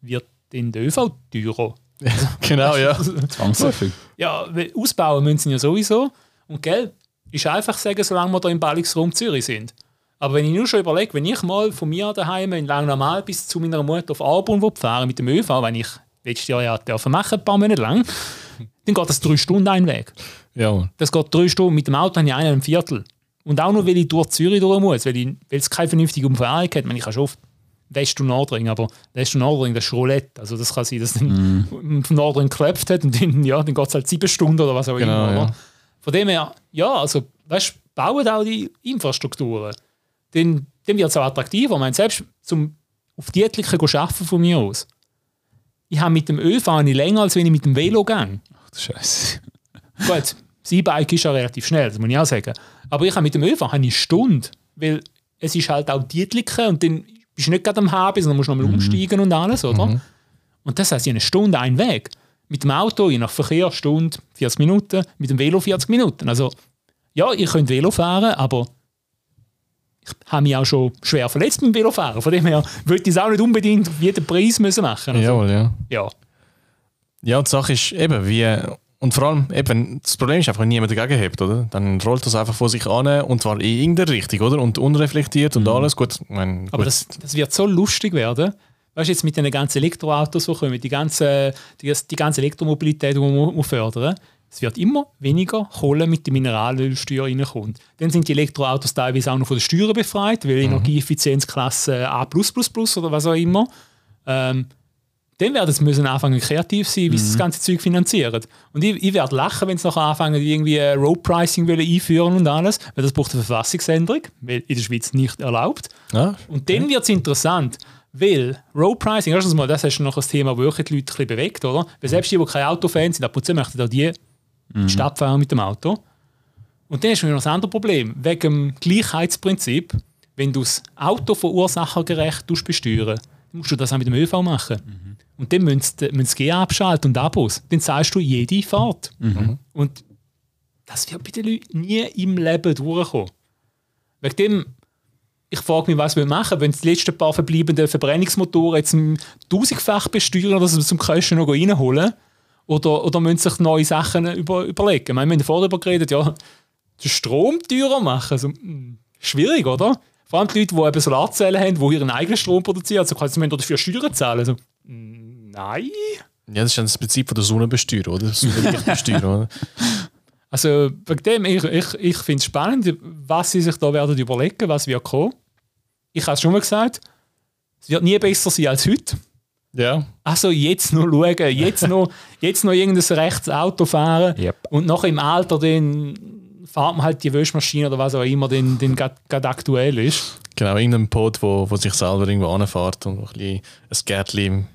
[SPEAKER 1] wird dann der ÖV teurer.
[SPEAKER 2] genau, ja.
[SPEAKER 3] Zwangsläufig.
[SPEAKER 1] Ja, ausbauen müssen sie ja sowieso. Und gell, ist einfach sagen, solange wir da im Ballungsraum Zürich sind. Aber wenn ich nur schon überlege, wenn ich mal von mir daheim in Langnau bis zu meiner Mutter auf Arbon fahren mit dem ÖV, wenn ich letztes Jahr ja dürfen machen, ein paar Monate lang, dann geht das drei Stunden ein Weg.
[SPEAKER 2] ja.
[SPEAKER 1] Das geht drei Stunden. Mit dem Auto habe ich einen Viertel. Und auch nur, weil ich durch Zürich durch muss, weil, ich, weil es keine vernünftige Umfahrung hat. Ich, meine, ich kann schon oft West- und Nordring, aber West- und Nordring, das ist Roulette. Also das kann sein, dass dann mm. Nordring geklopft hat und dann, ja, dann geht es halt sieben Stunden oder was auch
[SPEAKER 2] Genau,
[SPEAKER 1] immer.
[SPEAKER 2] ja.
[SPEAKER 1] Von dem her, ja, also, weißt du, bauen auch die Infrastrukturen. Dann, dann wird es auch attraktiver. Ich meine, selbst zum auf die etlichen arbeiten von mir aus. Ich habe mit dem ÖV länger, als wenn ich mit dem Velo gehe.
[SPEAKER 3] Ach, du Scheiße.
[SPEAKER 1] Gut, das E-Bike ist ja relativ schnell, das muss ich auch sagen. Aber ich habe mit dem ÖV eine Stunde, weil es ist halt auch Dietliche und dann bist du nicht gerade am Haben, sondern musst nochmal umsteigen und alles, oder? Und das habe eine Stunde einen Weg. Mit dem Auto, je nach Verkehr, Stunde, 40 Minuten, mit dem Velo 40 Minuten. Also, ja, ihr könnt Velo fahren, aber ich habe mich auch schon schwer verletzt mit dem Velofahren. Von dem her würde ich es auch nicht unbedingt jeden Preis müssen machen. Also,
[SPEAKER 2] Jawohl, ja.
[SPEAKER 1] ja.
[SPEAKER 2] Ja, die Sache ist eben, wie. Und vor allem, eben, das Problem ist einfach, wenn niemand dagegen hebt, oder? Dann rollt das einfach vor sich an und zwar in irgendeine Richtung, oder? Und unreflektiert und alles. Gut, ich mein,
[SPEAKER 1] Aber
[SPEAKER 2] gut.
[SPEAKER 1] das, das wird so lustig werden. Weißt du, jetzt mit den ganzen Elektroautos, die kommen, die ganze, die, die ganze Elektromobilität, die wir, wir fördern, es wird immer weniger Kohle mit der Mineralölsteuer reinkommt. Dann sind die Elektroautos teilweise auch noch von der Steuern befreit, weil Energieeffizienzklasse A oder was auch immer. Ähm, dann werden sie müssen anfangen kreativ sein, wie sie das ganze Zeug finanzieren. Und ich, ich werde lachen, wenn sie nachher anfangen, irgendwie äh, Road Pricing einführen und alles, weil das braucht eine Verfassungsänderung, weil in der Schweiz nicht erlaubt.
[SPEAKER 2] ja,
[SPEAKER 1] Und dann wird es interessant, weil Road Pricing, erstens mal, das ist noch ein Thema, das wirklich die Leute ein bisschen bewegt, oder? Weil selbst die, die keine Autofans sind, ab und zu möchten auch die in die Stadt fahren mit dem Auto. Und dann hast du noch ein anderes Problem. Wegen dem Gleichheitsprinzip, wenn du das Auto verursachergerecht besteuern musst du das auch mit dem ÖV machen. Mhm. Und dann müsst du das G abschalten und Abos. Dann zahlst du jede Fahrt. Mhm. Und das wird bei den Leuten nie im Leben durchkommen. Wegen dem, ich frage mich, was wir machen, wenn die letzten paar verbleibenden Verbrennungsmotoren jetzt ein tausendfach besteuern oder zum Kosten noch reinholen. Oder, oder müssen sich neue Sachen über, überlegen. Wir haben vorher darüber geredet, ja, den Strom teurer machen. Also, hm, schwierig, oder? Vor allem die Leute, die eben Solarzellen haben, die ihren eigenen Strom produzieren, also quasi müssen dafür Steuern zahlen. Also, hm, nein.
[SPEAKER 2] Ja, das ist ja das Prinzip von der Sonnenbesteuerung, oder? Sonnenlichtbesteuerung, oder?
[SPEAKER 1] Also, wegen dem, ich, ich, ich finde es spannend, was sie sich da werden überlegen, was wird kommen. Ich habe es schon mal gesagt, es wird nie besser sein als heute.
[SPEAKER 2] Ja.
[SPEAKER 1] Also jetzt noch schauen, jetzt noch, jetzt noch irgendein rechtes Auto fahren
[SPEAKER 3] Yep.
[SPEAKER 1] und noch im Alter dann fahrt man halt die Wäschmaschine oder was auch immer dann, dann gerade aktuell ist.
[SPEAKER 2] Genau, irgendein Pod, wo, wo sich selber irgendwo anfährt und ein, bisschen ein Gärtchen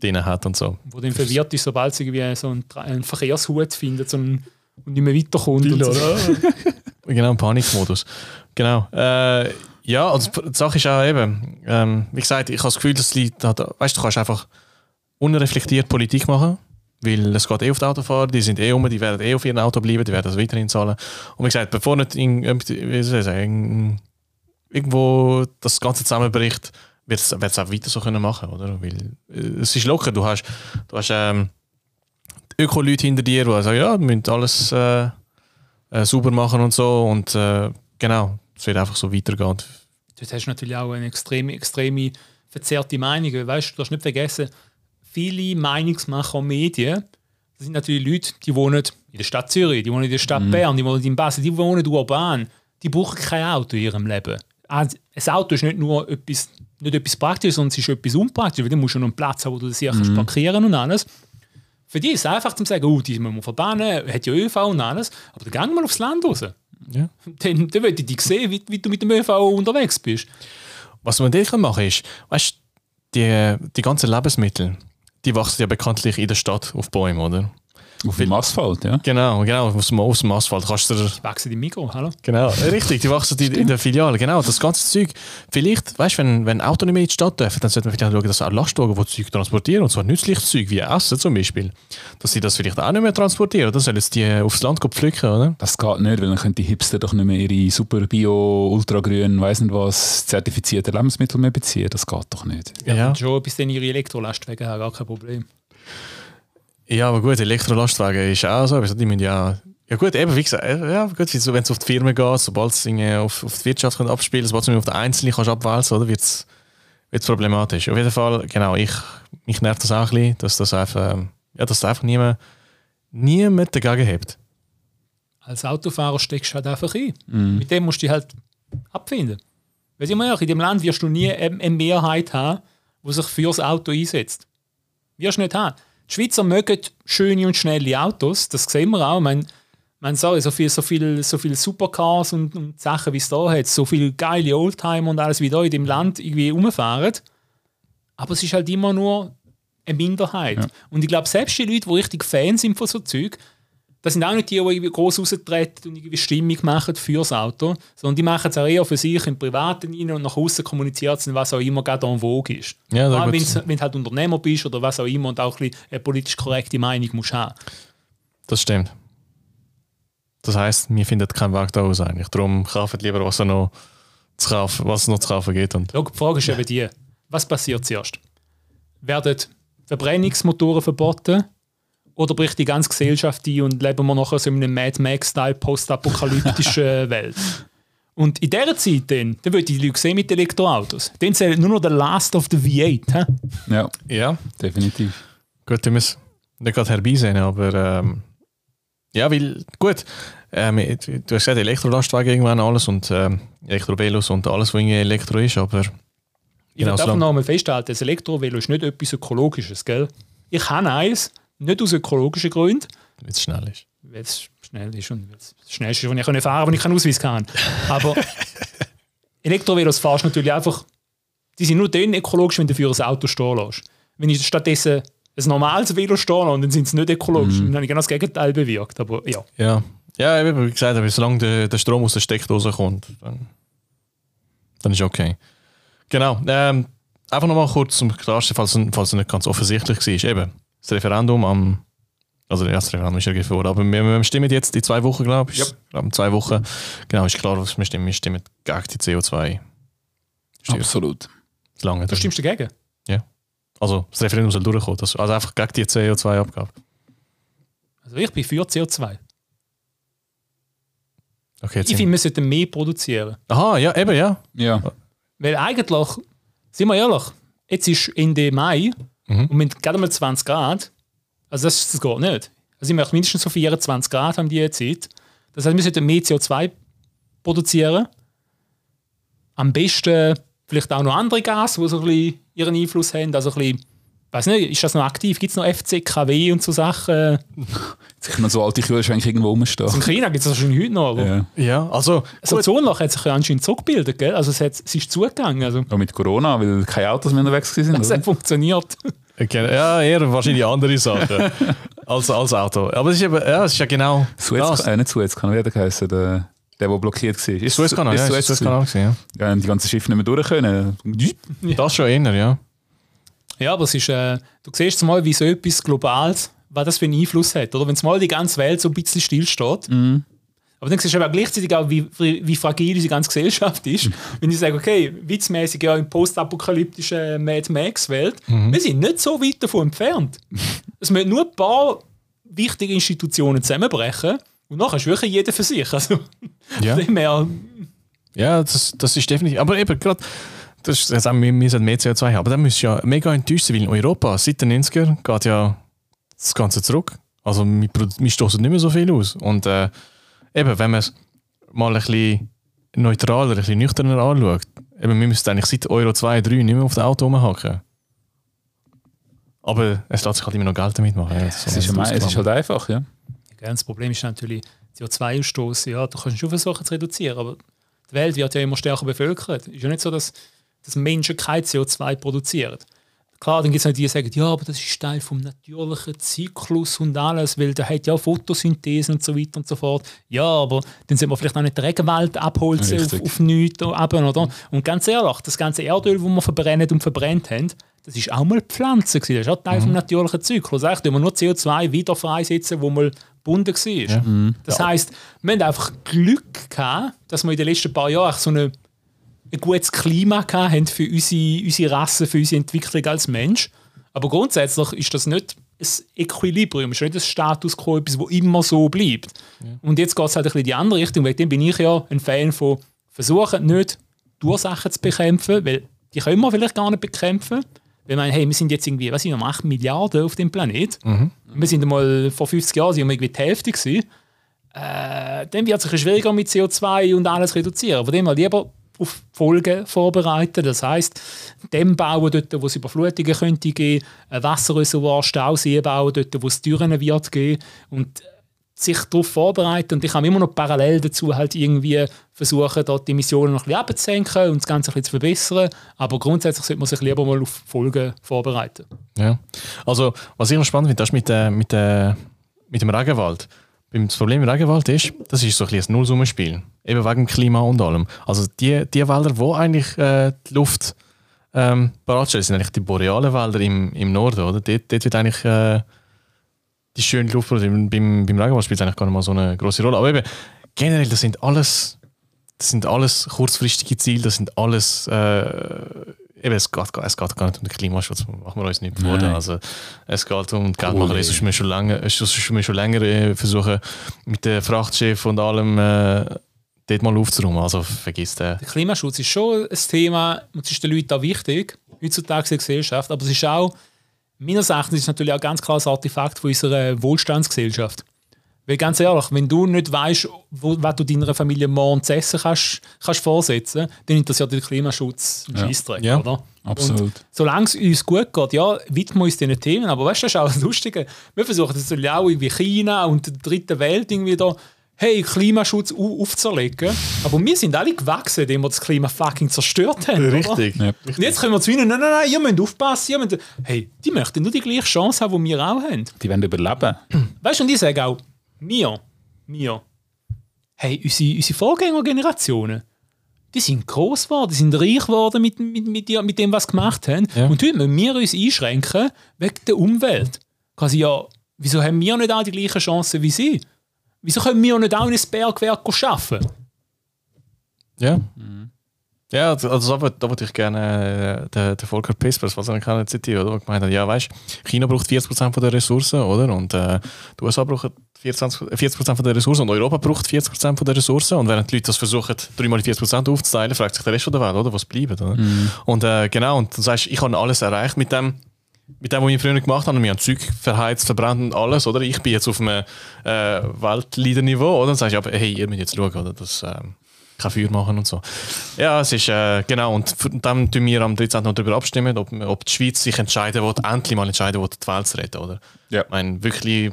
[SPEAKER 2] drin hat und so.
[SPEAKER 1] Wo dann verwirrt ist, sobald es irgendwie so einen, einen Verkehrshut findet so einen, und nicht mehr weiterkommt. Und so.
[SPEAKER 2] Genau, Panikmodus. Genau. Äh, ja, also die Sache ist auch eben, ähm, wie gesagt, ich habe das Gefühl, dass die Leute, da- weißt du, du kannst einfach unreflektiert Politik machen, weil es geht eh auf die Autofahrer, die sind eh um, die werden eh auf ihrem Auto bleiben, die werden das weiterhin zahlen. Und wie gesagt, bevor nicht in, wie soll ich sagen, irgendwo das Ganze zusammenbricht, wird es auch weiter so können machen, oder? Weil äh, es ist locker, du hast, du hast ähm, Öko-Leute hinter dir, die sagen, ja, wir müssen alles äh, äh, sauber machen und so und äh, genau, es wird einfach so weitergehen.
[SPEAKER 1] Dort hast du natürlich auch eine extreme, extreme verzerrte Meinung. Weißt du, du darfst nicht vergessen, viele Meinungsmacher und Medien, das sind natürlich Leute, die wohnen in der Stadt Zürich, die wohnen in der Stadt Bern, die wohnen in Basel, die wohnen urban. Die brauchen kein Auto in ihrem Leben. Also, Ein Auto ist nicht nur etwas, nicht etwas Praktisches, sondern es ist etwas Unpraktisches, weil du musst ja noch einen Platz haben, wo du das sicher kannst parkieren und alles. Für die ist es einfach zu sagen, oh, die müssen wir verbannen, hat ja ÖV und alles, aber dann geh mal aufs Land raus.
[SPEAKER 2] Ja.
[SPEAKER 1] Dann, dann will ich dich sehen, wie, wie du mit dem ÖV unterwegs bist.
[SPEAKER 2] Was man dort machen kann, ist, weißt die, die ganzen Lebensmittel, die wachsen ja bekanntlich in der Stadt auf Bäumen, oder?
[SPEAKER 3] Auf dem Asphalt, ja.
[SPEAKER 2] Genau, genau, aus dem, aus dem Asphalt kannst du dir
[SPEAKER 1] Die wachsen im Mikro, hallo?
[SPEAKER 2] Genau, richtig, die wachsen in, in der Filiale. Genau, das ganze Zeug. Vielleicht, weißt du, wenn, wenn Auto nicht mehr in die Stadt dürfen, dann sollte man vielleicht auch schauen, dass auch Lastwagen, die Zeug transportieren, und zwar nützliches Zeug, wie Essen zum Beispiel, dass sie das vielleicht auch nicht mehr transportieren. Oder sollen sie die aufs Land pflücken, oder?
[SPEAKER 3] Das geht nicht, weil dann können die Hipster doch nicht mehr ihre super Bio, ultragrün, weiß nicht was, zertifizierte Lebensmittel mehr beziehen. Das geht doch nicht.
[SPEAKER 2] Ja.
[SPEAKER 1] Und schon bis dann ihre Elektrolastwagen haben, gar kein Problem.
[SPEAKER 2] Ja, aber gut, Elektrolastwagen ist auch so. Also die müssen ja. Ja, gut, eben, wie gesagt, ja, gut, wenn es auf die Firmen geht, sobald es auf, auf die Wirtschaft kommt abspielen sobald es auf den Einzelnen kannst abwälzen oder wird es problematisch. Auf jeden Fall, genau, ich, mich nervt das auch ein bisschen, dass das einfach, ähm, ja, dass da einfach niemand, niemand dagegen hebt.
[SPEAKER 1] Als Autofahrer steckst du halt einfach ein. Mit dem musst du dich halt abfinden. Weil wir ehrlich, in dem Land wirst du nie eine Mehrheit haben, die sich fürs Auto einsetzt. Wirst du nicht haben. Die Schweizer mögen schöne und schnelle Autos, das sehen wir auch. Ich meine, sorry, so viele so viel, so viel Supercars und, und Sachen, wie es da hat, so viele geile Oldtimer und alles, wie da in dem Land irgendwie rumfahren. Aber es ist halt immer nur eine Minderheit. Und ich glaube, selbst die Leute, die richtig Fans sind von so Zeug, das sind auch nicht die, die gross raustreten und irgendwie Stimmung machen fürs Auto, sondern die machen es auch eher für sich im Privaten rein und nach außen kommuniziert es, was auch immer gerade en vogue ist.
[SPEAKER 2] Ja,
[SPEAKER 1] wenn's- wenn du halt Unternehmer bist oder was auch immer und auch ein eine politisch korrekte Meinung musst haben.
[SPEAKER 2] Das stimmt. Das heisst, wir finden keinen Weg da raus eigentlich. Darum kaufen lieber, was, er noch zu kaufen, was es noch zu kaufen geht. Und
[SPEAKER 1] Schau, die Frage ist eben die, was passiert zuerst? Werden Verbrennungsmotoren verboten oder bricht die ganze Gesellschaft ein und leben wir nachher so in einem Mad Max-Style postapokalyptischen Welt? Und in dieser Zeit dann, dann würde ich die Leute sehen mit Elektroautos. Dann zählt nur noch der Last of the V8. hä?
[SPEAKER 3] Ja,
[SPEAKER 2] ja,
[SPEAKER 3] definitiv.
[SPEAKER 2] Gut, wir müssen nicht gerade herbeisehen, aber ähm, ja, weil, gut, ähm, du hast gesagt, Elektrolastwagen irgendwann alles und ähm, Elektrovelos und alles, was irgendwie Elektro ist, aber
[SPEAKER 1] Ich
[SPEAKER 2] Genau, solange-
[SPEAKER 1] noch einmal festhalten, das Elektrovelo ist nicht etwas Ökologisches, gell? Ich habe eins, nicht aus ökologischen Gründen,
[SPEAKER 2] wenn es schnell ist.
[SPEAKER 1] weil es schnell ist und weil es das Schnellste ist, was ich fahren kann, wenn ich keinen Ausweis kann. Aber Elektrovelos fahrst du natürlich einfach, die sind nur dann ökologisch, wenn du für ein Auto stehen lässt. Wenn ich stattdessen ein normales Velo stehen lasse, dann sind sie nicht ökologisch. Dann habe ich genau das Gegenteil bewirkt. Aber ja,
[SPEAKER 2] Ja, Ja, wie gesagt habe, solange der, der Strom aus der Steckdose kommt, dann, dann ist okay. Genau. Ähm, einfach nochmal kurz zum es- falls es nicht ganz offensichtlich war. Eben, das Referendum am. Also, ja, das Referendum ist ja vor, aber wir, wir stimmen jetzt in zwei Wochen, glaube ich.
[SPEAKER 3] Ja.
[SPEAKER 2] Glaube, in zwei Wochen. Genau, ist klar, was wir stimmen. Wir stimmen gegen die CO2. Steuer.
[SPEAKER 3] Absolut.
[SPEAKER 2] Lange.
[SPEAKER 1] Du stimmst dagegen.
[SPEAKER 2] Also, das Referendum soll durchkommen. Das, also einfach gegen die CO2-Abgabe.
[SPEAKER 1] Also ich bin für CO2.
[SPEAKER 2] Okay,
[SPEAKER 1] Ich finde, wir sollten mehr produzieren.
[SPEAKER 2] Aha, ja, eben, ja.
[SPEAKER 3] Ja.
[SPEAKER 1] Weil eigentlich, sind wir ehrlich, jetzt ist Ende Mai
[SPEAKER 2] Mhm.
[SPEAKER 1] und haben gerade mal 20 Grad. Also das, das geht nicht. Also ich möchte mindestens so 24 Grad haben die Zeit. Das heißt, wir sollten mehr CO2 produzieren. Am besten vielleicht auch noch andere Gas, die so ein bisschen ihren Einfluss haben. Also ein bisschen, weiß nicht, ist das noch aktiv? Gibt es noch FCKW und so Sachen?
[SPEAKER 3] Sicher noch so alte Kühlschränke irgendwo rumstehen.
[SPEAKER 1] In China gibt es das wahrscheinlich heute noch. Aber
[SPEAKER 3] Ja.
[SPEAKER 2] Ja, also.
[SPEAKER 1] Das Ozonloch hat sich ja anscheinend zurückgebildet, gell? Also es, hat, es ist zugegangen. Also
[SPEAKER 3] Auch mit Corona, weil keine Autos mehr unterwegs waren.
[SPEAKER 1] es
[SPEAKER 3] oder?
[SPEAKER 1] hat funktioniert.
[SPEAKER 2] Okay, ja, eher wahrscheinlich andere Sachen als, als Auto. Aber es ist, eben, ja, es ist ja genau
[SPEAKER 3] Suez,
[SPEAKER 2] das.
[SPEAKER 3] äh, nicht Suezkanal, wie hat er geheißen? Der, der, der blockiert war. Ist
[SPEAKER 2] Suezkanal,
[SPEAKER 3] ist
[SPEAKER 2] ja,
[SPEAKER 3] Suez
[SPEAKER 2] Suezkanal
[SPEAKER 3] Ja, und die ganzen Schiffe nicht mehr durch können.
[SPEAKER 2] ja. Das schon eher, ja.
[SPEAKER 1] Ja, aber es ist, äh, du siehst mal, wie so etwas Globales, was das für einen Einfluss hat. Oder wenn es mal die ganze Welt so ein bisschen stillsteht. Aber dann siehst du aber gleichzeitig auch, wie, wie, fragil unsere ganze Gesellschaft ist. Wenn ich sage, okay, witzmäßig ja in postapokalyptischen Mad Max-Welt, wir sind nicht so weit davon entfernt. es müssen nur ein paar wichtige Institutionen zusammenbrechen und nachher ist wirklich jeder für sich. Also,
[SPEAKER 2] Ja,
[SPEAKER 1] her,
[SPEAKER 2] ja das, das ist definitiv. Aber eben gerade, das ist, jetzt auch, wir, wir mehr CO2 haben. Aber dann müsst ihr ja mega enttäuscht sein, weil in Europa seit den 90er geht ja das Ganze zurück. Also wir, wir stoßen nicht mehr so viel aus. Und äh, eben, wenn man es mal ein bisschen neutraler, ein bisschen nüchterner anschaut, eben, wir müssen eigentlich seit Euro 2, 3 nicht mehr auf das Auto rumhacken. Aber es lässt sich halt immer noch Geld damit machen. Ja, das
[SPEAKER 3] Es ist, es ist halt einfach, ja.
[SPEAKER 1] Ja, das Problem ist natürlich CO2-Ausstoß. Ja, du kannst schon versuchen zu reduzieren, aber die Welt wird ja immer stärker bevölkert. Ist ja nicht so, dass, dass Menschen kein CO2 produzieren. Klar, dann gibt es noch die, die sagen, ja, aber das ist Teil vom natürlichen Zyklus und alles, weil der hat ja Photosynthese und so weiter und so fort. Ja, aber dann sollte man vielleicht auch nicht den Regenwald abholzen auf, auf nichts runter, oder? Und ganz ehrlich, das ganze Erdöl, das wir verbrennen und verbrennt haben, das ist auch mal Pflanze gewesen. Das ist auch Teil vom natürlichen Zyklus. Eigentlich tun wir nur CO2 wieder freisetzen, wo mal gebunden war. Das heisst, wir haben einfach Glück gehabt, dass wir in den letzten paar Jahren so eine, ein gutes Klima haben für unsere, unsere Rasse, für unsere Entwicklung als Mensch. Aber grundsätzlich ist das nicht ein Equilibrium, ist nicht ein Status quo, etwas, wo immer so bleibt. Und jetzt geht es halt ein bisschen in die andere Richtung, wegen dem bin ich ja ein Fan von versuchen nicht die Ursachen zu bekämpfen, weil die können wir vielleicht gar nicht bekämpfen. Weil wir, hey, wir sind jetzt irgendwie, was sind wir, 8 Milliarden auf dem Planet. Wir sind einmal vor 50 Jahren sind wir irgendwie die Hälfte gewesen. Äh, dann wird es ein bisschen schwieriger mit CO2 und alles reduzieren. Von dem her lieber auf Folgen vorbereiten. Das heisst, Dämme bauen dort, wo es Überflutungen könnte geben, ein Wasserreservoir, Stausee bauen dort, wo es Türen wird geben und sich darauf vorbereiten und ich kann immer noch parallel dazu halt irgendwie versuchen, dort die Emissionen noch ein bisschen abzusenken und das Ganze ein bisschen zu verbessern. Aber grundsätzlich sollte man sich lieber mal auf Folgen vorbereiten.
[SPEAKER 2] Ja. Also, was ich noch spannend finde, das ist mit, äh, mit, äh, mit dem Regenwald. Beim- Das Problem mit Regenwald ist, das ist so ein, ein Nullsummenspiel. Eben wegen Klima und allem. Also, die, die Wälder, wo eigentlich äh, die Luft ähm, bereitstellen, sind eigentlich die borealen Wälder im, im Norden, oder? Dort, dort wird eigentlich äh, die schöne Luft produziert. Beim, beim Regenwald spielt eigentlich gar nicht mal so eine große Rolle. Aber eben, generell, das sind alles, das sind alles kurzfristige Ziele, das sind alles äh, eben, es geht, gar- es geht gar nicht um den Klimaschutz, machen wir uns nicht vor. Also, es geht um die
[SPEAKER 3] Cool,
[SPEAKER 2] Geldmacherei.
[SPEAKER 3] ey.
[SPEAKER 2] Sonst wir schon lange, sonst wir schon länger äh, versuchen, mit den Frachtschiff und allem äh, dort mal aufzuräumen. Also, vergiss den.
[SPEAKER 1] Der Klimaschutz ist schon ein Thema und es ist den Leuten auch wichtig, heutzutage in der Gesellschaft, aber es ist auch, meines Erachtens ist es natürlich auch ganz klar ein Artefakt von unserer Wohlstandsgesellschaft. Weil ganz ehrlich, wenn du nicht weißt, wo, was du deiner Familie morgen zu essen kannst, kannst vorsetzen, dann interessiert der Klimaschutz
[SPEAKER 3] Ja.
[SPEAKER 1] Scheissdreck,
[SPEAKER 2] Ja,
[SPEAKER 1] oder?
[SPEAKER 3] absolut.
[SPEAKER 1] Und solange es uns gut geht, ja, widmen wir uns diesen Themen. Aber weißt du, das ist auch das Lustige. Wir versuchen das natürlich auch irgendwie China und der dritten Welt irgendwie da, hey, Klimaschutz au- aufzulegen. Aber wir sind alle gewachsen, indem wir das Klima fucking zerstört haben. Oder?
[SPEAKER 2] Richtig.
[SPEAKER 3] Ja.
[SPEAKER 1] Und jetzt können wir zu ihnen, nein, nein, nein, ihr müsst aufpassen. Ihr müsst, hey, die möchten nur die gleiche Chance haben, die wir auch haben.
[SPEAKER 3] Die werden überleben.
[SPEAKER 1] Weißt du, und ich sage auch, wir, wir, hey, unsere, unsere Vorgängergenerationen, die sind groß geworden, die sind reich geworden mit, mit, mit, mit dem, was sie gemacht haben.
[SPEAKER 2] Ja.
[SPEAKER 1] Und heute müssen wir uns einschränken wegen der Umwelt. Quasi ja, wieso haben wir nicht auch die gleichen Chancen wie sie? Wieso können wir nicht auch in ein Bergwerk arbeiten?
[SPEAKER 2] Ja. Ja, also also da, würd- da würde ich gerne äh, den, den Volker Pispers, was er kann zitieren, oder? Der gemeint hat, ja, weißt China braucht 40% von der Ressourcen, oder? Und äh, die USA brauchen 40%, 40% von der Ressourcen und Europa braucht 40% von der Ressourcen. Und während die Leute das versuchen, dreimal die 40% aufzuteilen, fragt sich der Rest der Welt, oder? Was bleibt, oder? Und äh, genau, und du sagst, ich habe alles erreicht mit dem, mit dem, was wir früher gemacht haben. Wir haben Zeug verheizt, verbrannt und alles, oder? Ich bin jetzt auf einem äh, Weltleaderniveau, oder? Dann sagst du, aber hey, ihr müsst jetzt schauen, oder? Das, ähm, kein Feuer machen und so. Ja, es ist, äh, genau, und dann tun wir am 13. noch darüber abstimmen, ob, ob die Schweiz sich entscheiden will, endlich mal entscheiden will, die Welt zu retten, oder?
[SPEAKER 3] Ja.
[SPEAKER 2] Ich meine, wirklich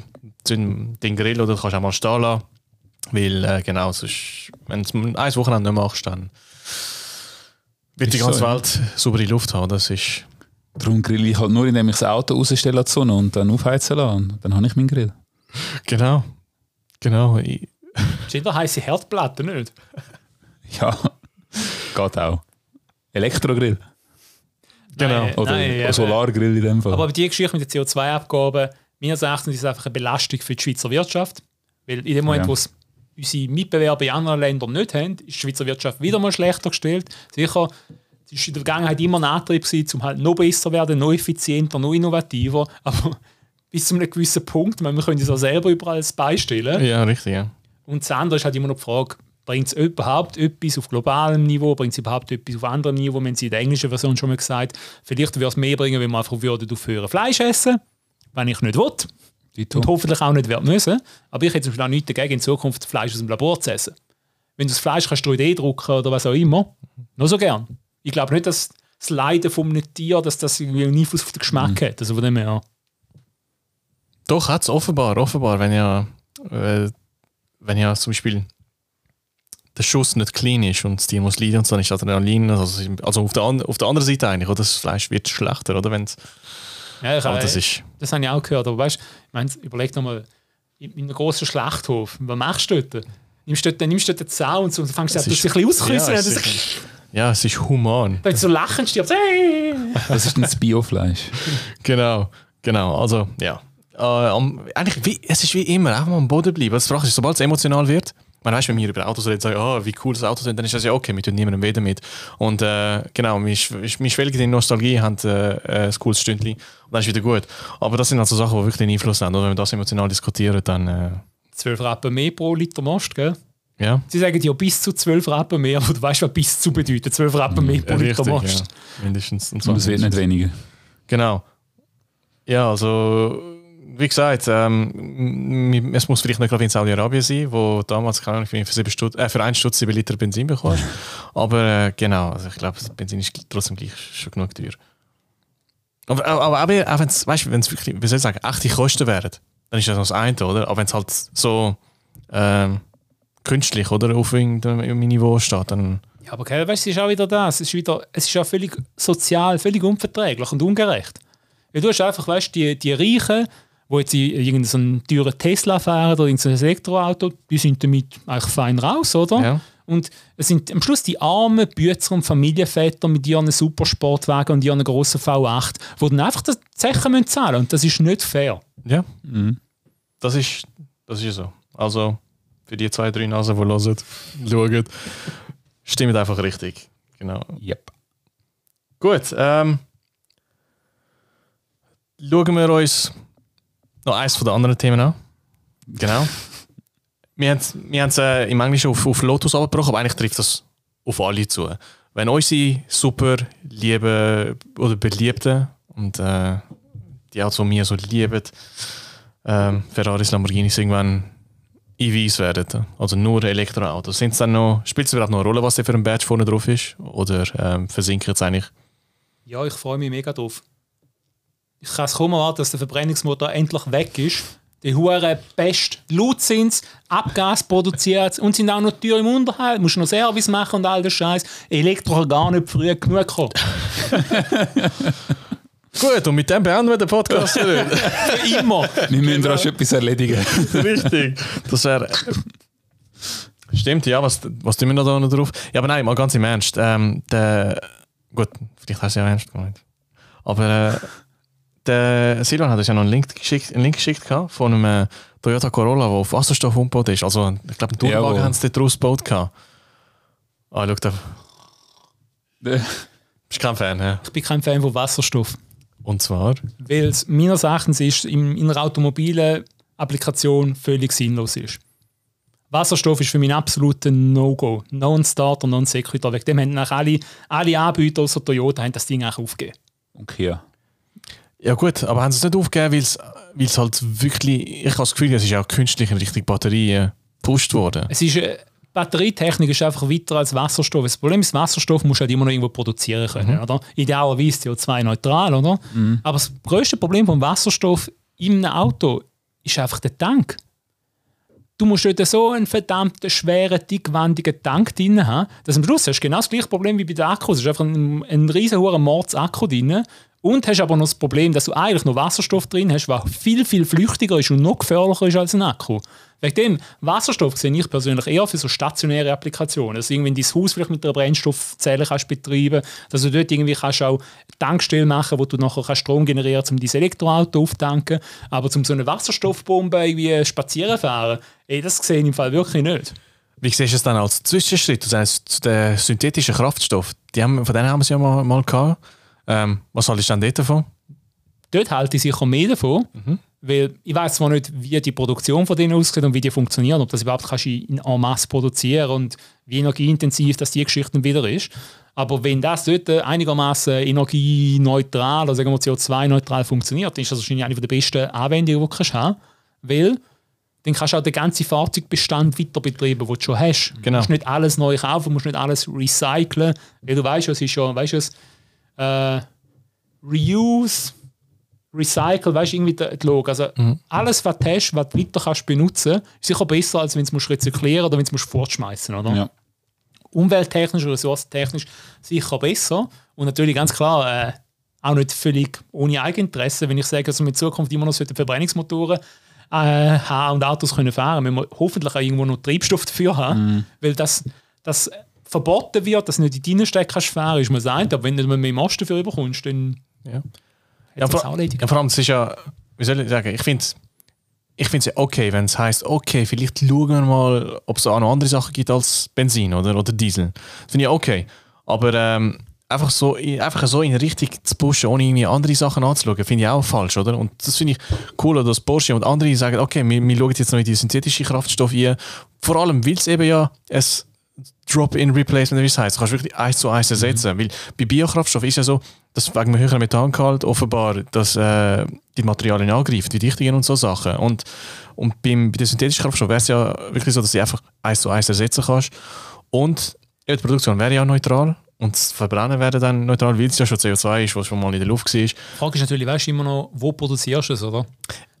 [SPEAKER 2] den, den Grill, oder? Du kannst auch mal stehen lassen, weil, äh, genau, sonst, wenn du es ein Wochenende nicht machst, dann wird die ganze
[SPEAKER 3] so, ja.
[SPEAKER 2] Welt saubere Luft haben, das ist...
[SPEAKER 3] Darum grill ich halt nur, indem ich das Auto rausstelle an die Sonne und dann aufheizen lasse. Und dann habe ich meinen Grill.
[SPEAKER 2] Genau, genau.
[SPEAKER 1] Steht da heiße Herdplatte nicht?
[SPEAKER 3] Ja, geht auch. Elektrogrill.
[SPEAKER 2] Genau.
[SPEAKER 1] Nein,
[SPEAKER 3] Oder
[SPEAKER 1] nein.
[SPEAKER 3] Solargrill in dem Fall.
[SPEAKER 1] Aber die Geschichte mit den CO2-Abgaben, meines Erachtens ist es einfach eine Belastung für die Schweizer Wirtschaft. Weil in dem Moment,
[SPEAKER 3] Ja.
[SPEAKER 1] wo es unsere Mitbewerber in anderen Ländern nicht haben, ist die Schweizer Wirtschaft wieder mal schlechter gestellt. Sicher, es war in der Vergangenheit immer ein Antrieb, um halt noch besser zu werden, noch effizienter, noch innovativer. Aber bis zu einem gewissen Punkt, meine, wir können uns auch selber überall beistellen.
[SPEAKER 2] ja, richtig, ja.
[SPEAKER 1] Und das andere ist halt immer noch die Frage, bringt es überhaupt etwas auf globalem Niveau, bringt es überhaupt etwas auf anderem Niveau? Haben es in der englischen Version schon mal gesagt, vielleicht würde es mehr bringen, wenn wir einfach würden aufhören Fleisch essen, wenn ich nicht will
[SPEAKER 3] Dito.
[SPEAKER 1] und hoffentlich auch nicht werden müssen. Aber ich hätte zum Beispiel auch nichts dagegen, in Zukunft Fleisch aus dem Labor zu essen. Wenn du das Fleisch kannst 3D drucken oder was auch immer, nur so gern. Ich glaube nicht, dass das Leiden von einem Tier, dass das irgendwie einen Einfluss auf den Geschmack hat. Also von dem her.
[SPEAKER 2] Doch, hat es offenbar, offenbar, wenn ja, äh, wenn ja zum Beispiel der Schuss nicht clean ist und das Tier muss leiden und so, dann ist Adrenalin, also, also auf, der, an- auf der anderen Seite eigentlich, oder? Das Fleisch wird schlechter, oder? Wenn's,
[SPEAKER 1] Ja, ich,
[SPEAKER 2] aber
[SPEAKER 1] äh,
[SPEAKER 2] das ist,
[SPEAKER 1] Das habe ich auch gehört. Aber weißt du, ich meine, überleg doch mal, in in einem grossen Schlachthof, was machst du dort? Nimmst du dort, nimmst du dort den Zaun und so, und fängst du an, ein bisschen auskreisen.
[SPEAKER 2] ja,
[SPEAKER 1] Ja,
[SPEAKER 2] es ist- ja, es ist human.
[SPEAKER 1] dann so lachen stirbst. Hey!
[SPEAKER 3] Das ist das Biofleisch.
[SPEAKER 2] Genau, genau, also, ja. Äh, am, eigentlich, wie, es ist wie immer, auch mal am Boden bleiben. Das Frage ist, sobald es emotional wird, man weiß, wenn wir über Autos reden, sagen, oh, wie cool das Auto sind, dann ist das ja okay, wir tun niemandem weh damit. Und äh, genau, wir, sch- wir schwelgen in Nostalgie, haben äh, äh, ein cooles Stündchen und dann ist wieder gut. Aber das sind also Sachen, die wirklich einen Einfluss haben. Oder wenn wir das emotional diskutieren, dann, äh,
[SPEAKER 1] 12 Rappen mehr pro Liter Most, gell?
[SPEAKER 2] ja.
[SPEAKER 1] Sie sagen ja bis zu 12 Rappen mehr, aber du weißt, was bis zu bedeutet. 12 Rappen mehr pro Liter
[SPEAKER 2] Richtig,
[SPEAKER 1] Most.
[SPEAKER 2] ja. Mindestens. Und,
[SPEAKER 3] Und es wird nicht weniger.
[SPEAKER 2] Genau. Ja, also, wie gesagt, ähm, es muss vielleicht nicht gerade in Saudi-Arabien sein, wo damals, keine Ahnung, für, sieben Stutz, äh, für 1 Stutz 7 Liter Benzin bekommst. Aber äh, genau, also ich glaube, Benzin ist trotzdem gleich schon genug teuer. Aber, aber, aber auch wenn es, weißt du, wenn es wirklich, wie soll ich sagen, echte Kosten wären, dann ist das noch das eine, oder? Aber wenn es halt so ähm, künstlich, oder, auf irgendeinem Niveau steht, dann.
[SPEAKER 1] Ja, aber gell, weißt, du, es ist auch wieder das. Es ist, wieder, es ist ja völlig sozial, völlig unverträglich und ungerecht. Ja, du hast einfach, weißt, die, die Reichen, die jetzt in irgendeinen so einen teuren Tesla fahren oder in so ein Elektroauto, die sind damit eigentlich fein raus, oder?
[SPEAKER 2] Ja.
[SPEAKER 1] Und es sind am Schluss die armen Bützer und Familienväter mit ihren Supersportwagen und ihren grossen V8, die dann einfach das Zechen müssen zahlen Und das ist nicht fair.
[SPEAKER 2] Ja. Das ist, das ist so. Also, für die zwei, drei Nasen, die hören, schauen, stimmt einfach richtig. Genau.
[SPEAKER 3] Yep.
[SPEAKER 2] Gut, ähm, schauen wir uns noch eins von den anderen Themen an. Genau. Wir haben wir es äh, im Englischen auf, auf Lotus abgebrochen, aber eigentlich trifft das auf alle zu. Wenn unsere super lieben oder beliebten und äh, die Autos, die wir so lieben, ähm, Ferraris, Lamborghinis irgendwann EVs werden, also nur Elektroautos, sind dann noch, spielt es überhaupt noch eine Rolle, was da für ein Badge vorne drauf ist? Oder ähm, versinkt es eigentlich?
[SPEAKER 1] Ja, ich freue mich mega drauf. Ich kann es kaum erwarten, dass der Verbrennungsmotor endlich weg ist. Die hure Pest. Laut sind Abgas produziert und sind auch noch teuer im Unterhalt. Musst noch Service machen und all das Scheiß. Elektro gar nicht früh genug kommen.
[SPEAKER 2] Gut, und mit dem beenden wir den Podcast.
[SPEAKER 1] Für immer.
[SPEAKER 3] Wir müssen rasch etwas erledigen.
[SPEAKER 2] Richtig. Das wäre. Stimmt, ja, was, was tun wir noch da noch drauf? Ja, aber nein, mal ganz im Ernst. Ähm, der, gut, vielleicht hast du ja ernst gemeint. Aber äh, der Silvan hat uns ja noch einen Link geschickt, einen Link geschickt gehabt von einem äh, Toyota Corolla, der auf Wasserstoff umgebaut ist. Also, ich glaube, einen Tourenwagen haben sie dort draus gebaut. gehabt. Ah, schau da.
[SPEAKER 3] Äh,
[SPEAKER 2] Bist kein Fan, hä?
[SPEAKER 1] Ich bin kein Fan von Wasserstoff.
[SPEAKER 2] Und zwar?
[SPEAKER 1] weil es meines Erachtens ist, in, in einer automobilen Applikation völlig sinnlos ist. Wasserstoff ist für mich ein absoluter No-Go. Non-Starter, Non-Sequitur. Wegen dem haben nach alle, alle Anbieter außer Toyota haben das Ding auch aufgegeben.
[SPEAKER 3] Okay.
[SPEAKER 2] Ja gut, aber haben sie es nicht aufgegeben, weil es- halt wirklich, ich habe das Gefühl, es ist auch künstlich in Richtung Batterie äh, gepusht worden.
[SPEAKER 1] Es ist, äh, Batterietechnik ist einfach weiter als Wasserstoff. Das Problem ist, Wasserstoff muss halt immer noch irgendwo produzieren können. Oder? Idealerweise CO2-neutral. oder? Aber das grösste Problem vom Wasserstoff in einem Auto ist einfach der Tank. Du musst dort so einen verdammt schweren, dickwandigen Tank drin haben, dass am Schluss hast du genau das gleiche Problem wie bei den Akkus. Es ist einfach ein, ein riesen Mordsakku drin. Und hast aber noch das Problem, dass du eigentlich noch Wasserstoff drin hast, der viel, viel flüchtiger ist und noch gefährlicher ist als ein Akku. Wegen dem Wasserstoff sehe ich persönlich eher für so stationäre Applikationen. Also irgendwie dein Haus vielleicht mit einer Brennstoffzelle kannst betreiben, dass du dort irgendwie kannst auch Tankstellen machen, wo du nachher kannst Strom generieren kannst, um dein Elektroauto aufzutanken. Aber zum so eine Wasserstoffbombe irgendwie spazieren fahren, ey, das sehe ich im Fall wirklich nicht.
[SPEAKER 2] Wie siehst du es dann als Zwischenschritt? Zu den synthetischen Kraftstoff, die haben, von denen haben wir es ja mal, mal gehabt. Ähm, was haltest du dann dort davon?
[SPEAKER 1] dort halte ich sicher mehr davon, weil ich weiß zwar nicht, wie die Produktion von denen aussieht und wie die funktionieren, ob das überhaupt kannst in en masse produzieren und wie energieintensiv das die Geschichte wieder ist. Aber wenn das dort einigermaßen energieneutral, oder sagen wir CO2-neutral funktioniert, dann ist das wahrscheinlich eine der besten Anwendungen, die du kannst haben weil dann kannst du auch den ganzen Fahrzeugbestand weiter betreiben, den du schon hast.
[SPEAKER 2] Genau.
[SPEAKER 1] Du musst nicht alles neu kaufen, du musst nicht alles recyceln, weil du weißt, es ist ja, weißt du, es, äh, Reuse, Recycle, weißt du, irgendwie der, Log. Also alles, was du hast, was du weiter kannst benutzen, ist sicher besser, als wenn du es rezyklieren oder wenn du es fortschmeißen oder?
[SPEAKER 3] Ja.
[SPEAKER 1] Umwelttechnisch, ressourcentechnisch sicher besser. Und natürlich ganz klar, äh, auch nicht völlig ohne Eigeninteresse, wenn ich sage, dass wir in Zukunft immer noch Verbrennungsmotoren äh, haben und Autos können fahren, müssen wir hoffentlich auch irgendwo noch Treibstoff dafür haben, weil das, das verboten wird, dass du nicht in kannst fahren, ist das eine, aber wenn du mehr Osten dafür überkommst, dann
[SPEAKER 2] Ja. Ja,
[SPEAKER 1] das
[SPEAKER 2] vor,
[SPEAKER 1] auch
[SPEAKER 2] ja, vor allem, es ist ja, wie soll ich sagen, ich finde es ich find's ja okay, wenn es heisst, okay, vielleicht schauen wir mal, ob es auch noch andere Sachen gibt als Benzin oder, oder Diesel. Das finde ich okay. Aber ähm, einfach, so, einfach so in Richtung zu pushen, ohne irgendwie andere Sachen anzuschauen, finde ich auch falsch, oder? Und das finde ich cool, dass Porsche und andere sagen, okay, wir, wir schauen jetzt noch in die synthetische Kraftstoffe ein. Vor allem, weil es eben ja ein Drop-in-Replacement, wie es heißt. Du kannst wirklich eins zu eins ersetzen. Weil bei Biokraftstoff ist ja so, dass wegen einem höheren Methangehalt offenbar dass, äh, die Materialien angreift, wie Dichtungen und so Sachen. Und, und beim, bei der synthetischen Kraftstoff wäre es ja wirklich so, dass du einfach eins zu eins ersetzen kannst. Und ja, die Produktion wäre ja auch neutral. Und das Verbrennen wäre dann neutral, weil es ja schon CO2 ist, was schon mal in der Luft war.
[SPEAKER 1] Die Frage ist natürlich, weißt du immer noch, wo produzierst du es, oder?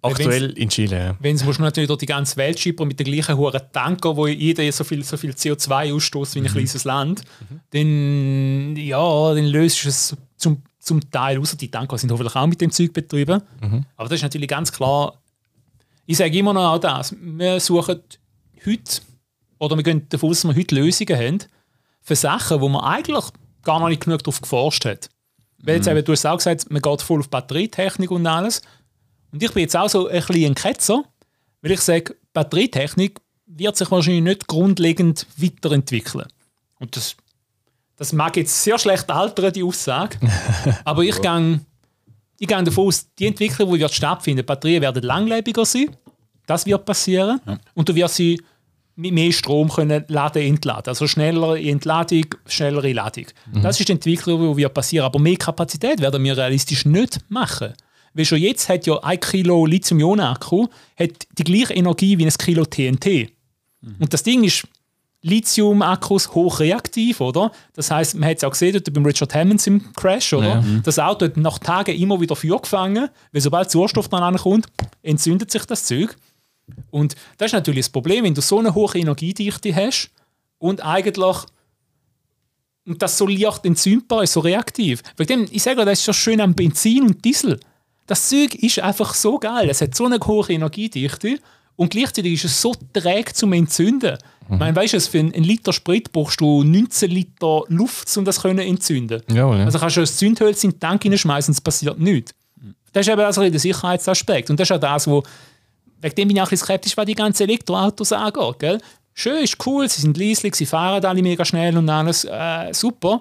[SPEAKER 2] Aktuell in Chile. Ja.
[SPEAKER 1] Wenn es musst du natürlich durch die ganze Welt schippern mit den gleichen hohen Tanker, wo jeder so viel, so viel CO2 ausstoßt wie ein kleines Land, dann, ja, dann löst du es zum, zum Teil, außer die Tanker sind hoffentlich auch mit dem Zeug betrieben. Aber das ist natürlich ganz klar, ich sage immer noch auch das, wir suchen heute, oder wir gehen davon aus, dass wir heute Lösungen haben, für Sachen, wo man eigentlich gar noch nicht genug darauf geforscht hat. Weil jetzt eben, du hast auch gesagt, man geht voll auf Batterietechnik und alles. Und ich bin jetzt auch so ein bisschen ein Ketzer, weil ich sage, Batterietechnik wird sich wahrscheinlich nicht grundlegend weiterentwickeln. Und das, das mag jetzt sehr schlecht altern, die Aussage. aber ich gehe ich gehe davon aus, die Entwicklung, die wird stattfinden, Batterien werden langlebiger sein. Das wird passieren. Und du wirst sie mehr Strom können laden, entladen. Also schnellere Entladung, schnellere Ladung. Das ist die Entwicklung, die wird passieren. Aber mehr Kapazität werden wir realistisch nicht machen. Weil schon jetzt hat ja ein Kilo Lithium-Ionen-Akku hat die gleiche Energie wie ein Kilo TNT. Und das Ding ist, Lithium-Akkus hochreaktiv, oder? Das heißt, man hat es auch gesehen dort beim Richard Hammonds im Crash, oder? Das Auto hat nach Tagen immer wieder Feuer gefangen, weil sobald Sauerstoff dran ankommt, entzündet sich das Zeug. Und das ist natürlich das Problem, wenn du so eine hohe Energiedichte hast und eigentlich und das so leicht entzündbar ist, so reaktiv. Wegen dem, ich sage, das ist so schön am Benzin und Diesel. Das Zeug ist einfach so geil. Es hat so eine hohe Energiedichte Und gleichzeitig ist es so träge zum Entzünden. Ich meine, weißt du, für einen Liter Sprit brauchst du 19 Liter Luft, um das können entzünden.
[SPEAKER 2] Jawohl, ja.
[SPEAKER 1] Also kannst du ein Zündhölz in den Tank hineinschmeißen und es passiert nichts. Das ist eben also der Sicherheitsaspekt. Und das ist auch das, wo, wegen dem bin ich auch ein bisschen skeptisch, was die ganzen Elektroautos angeht. Gell? Schön, ist cool, sie sind leislich, sie fahren alle mega schnell und alles äh, super.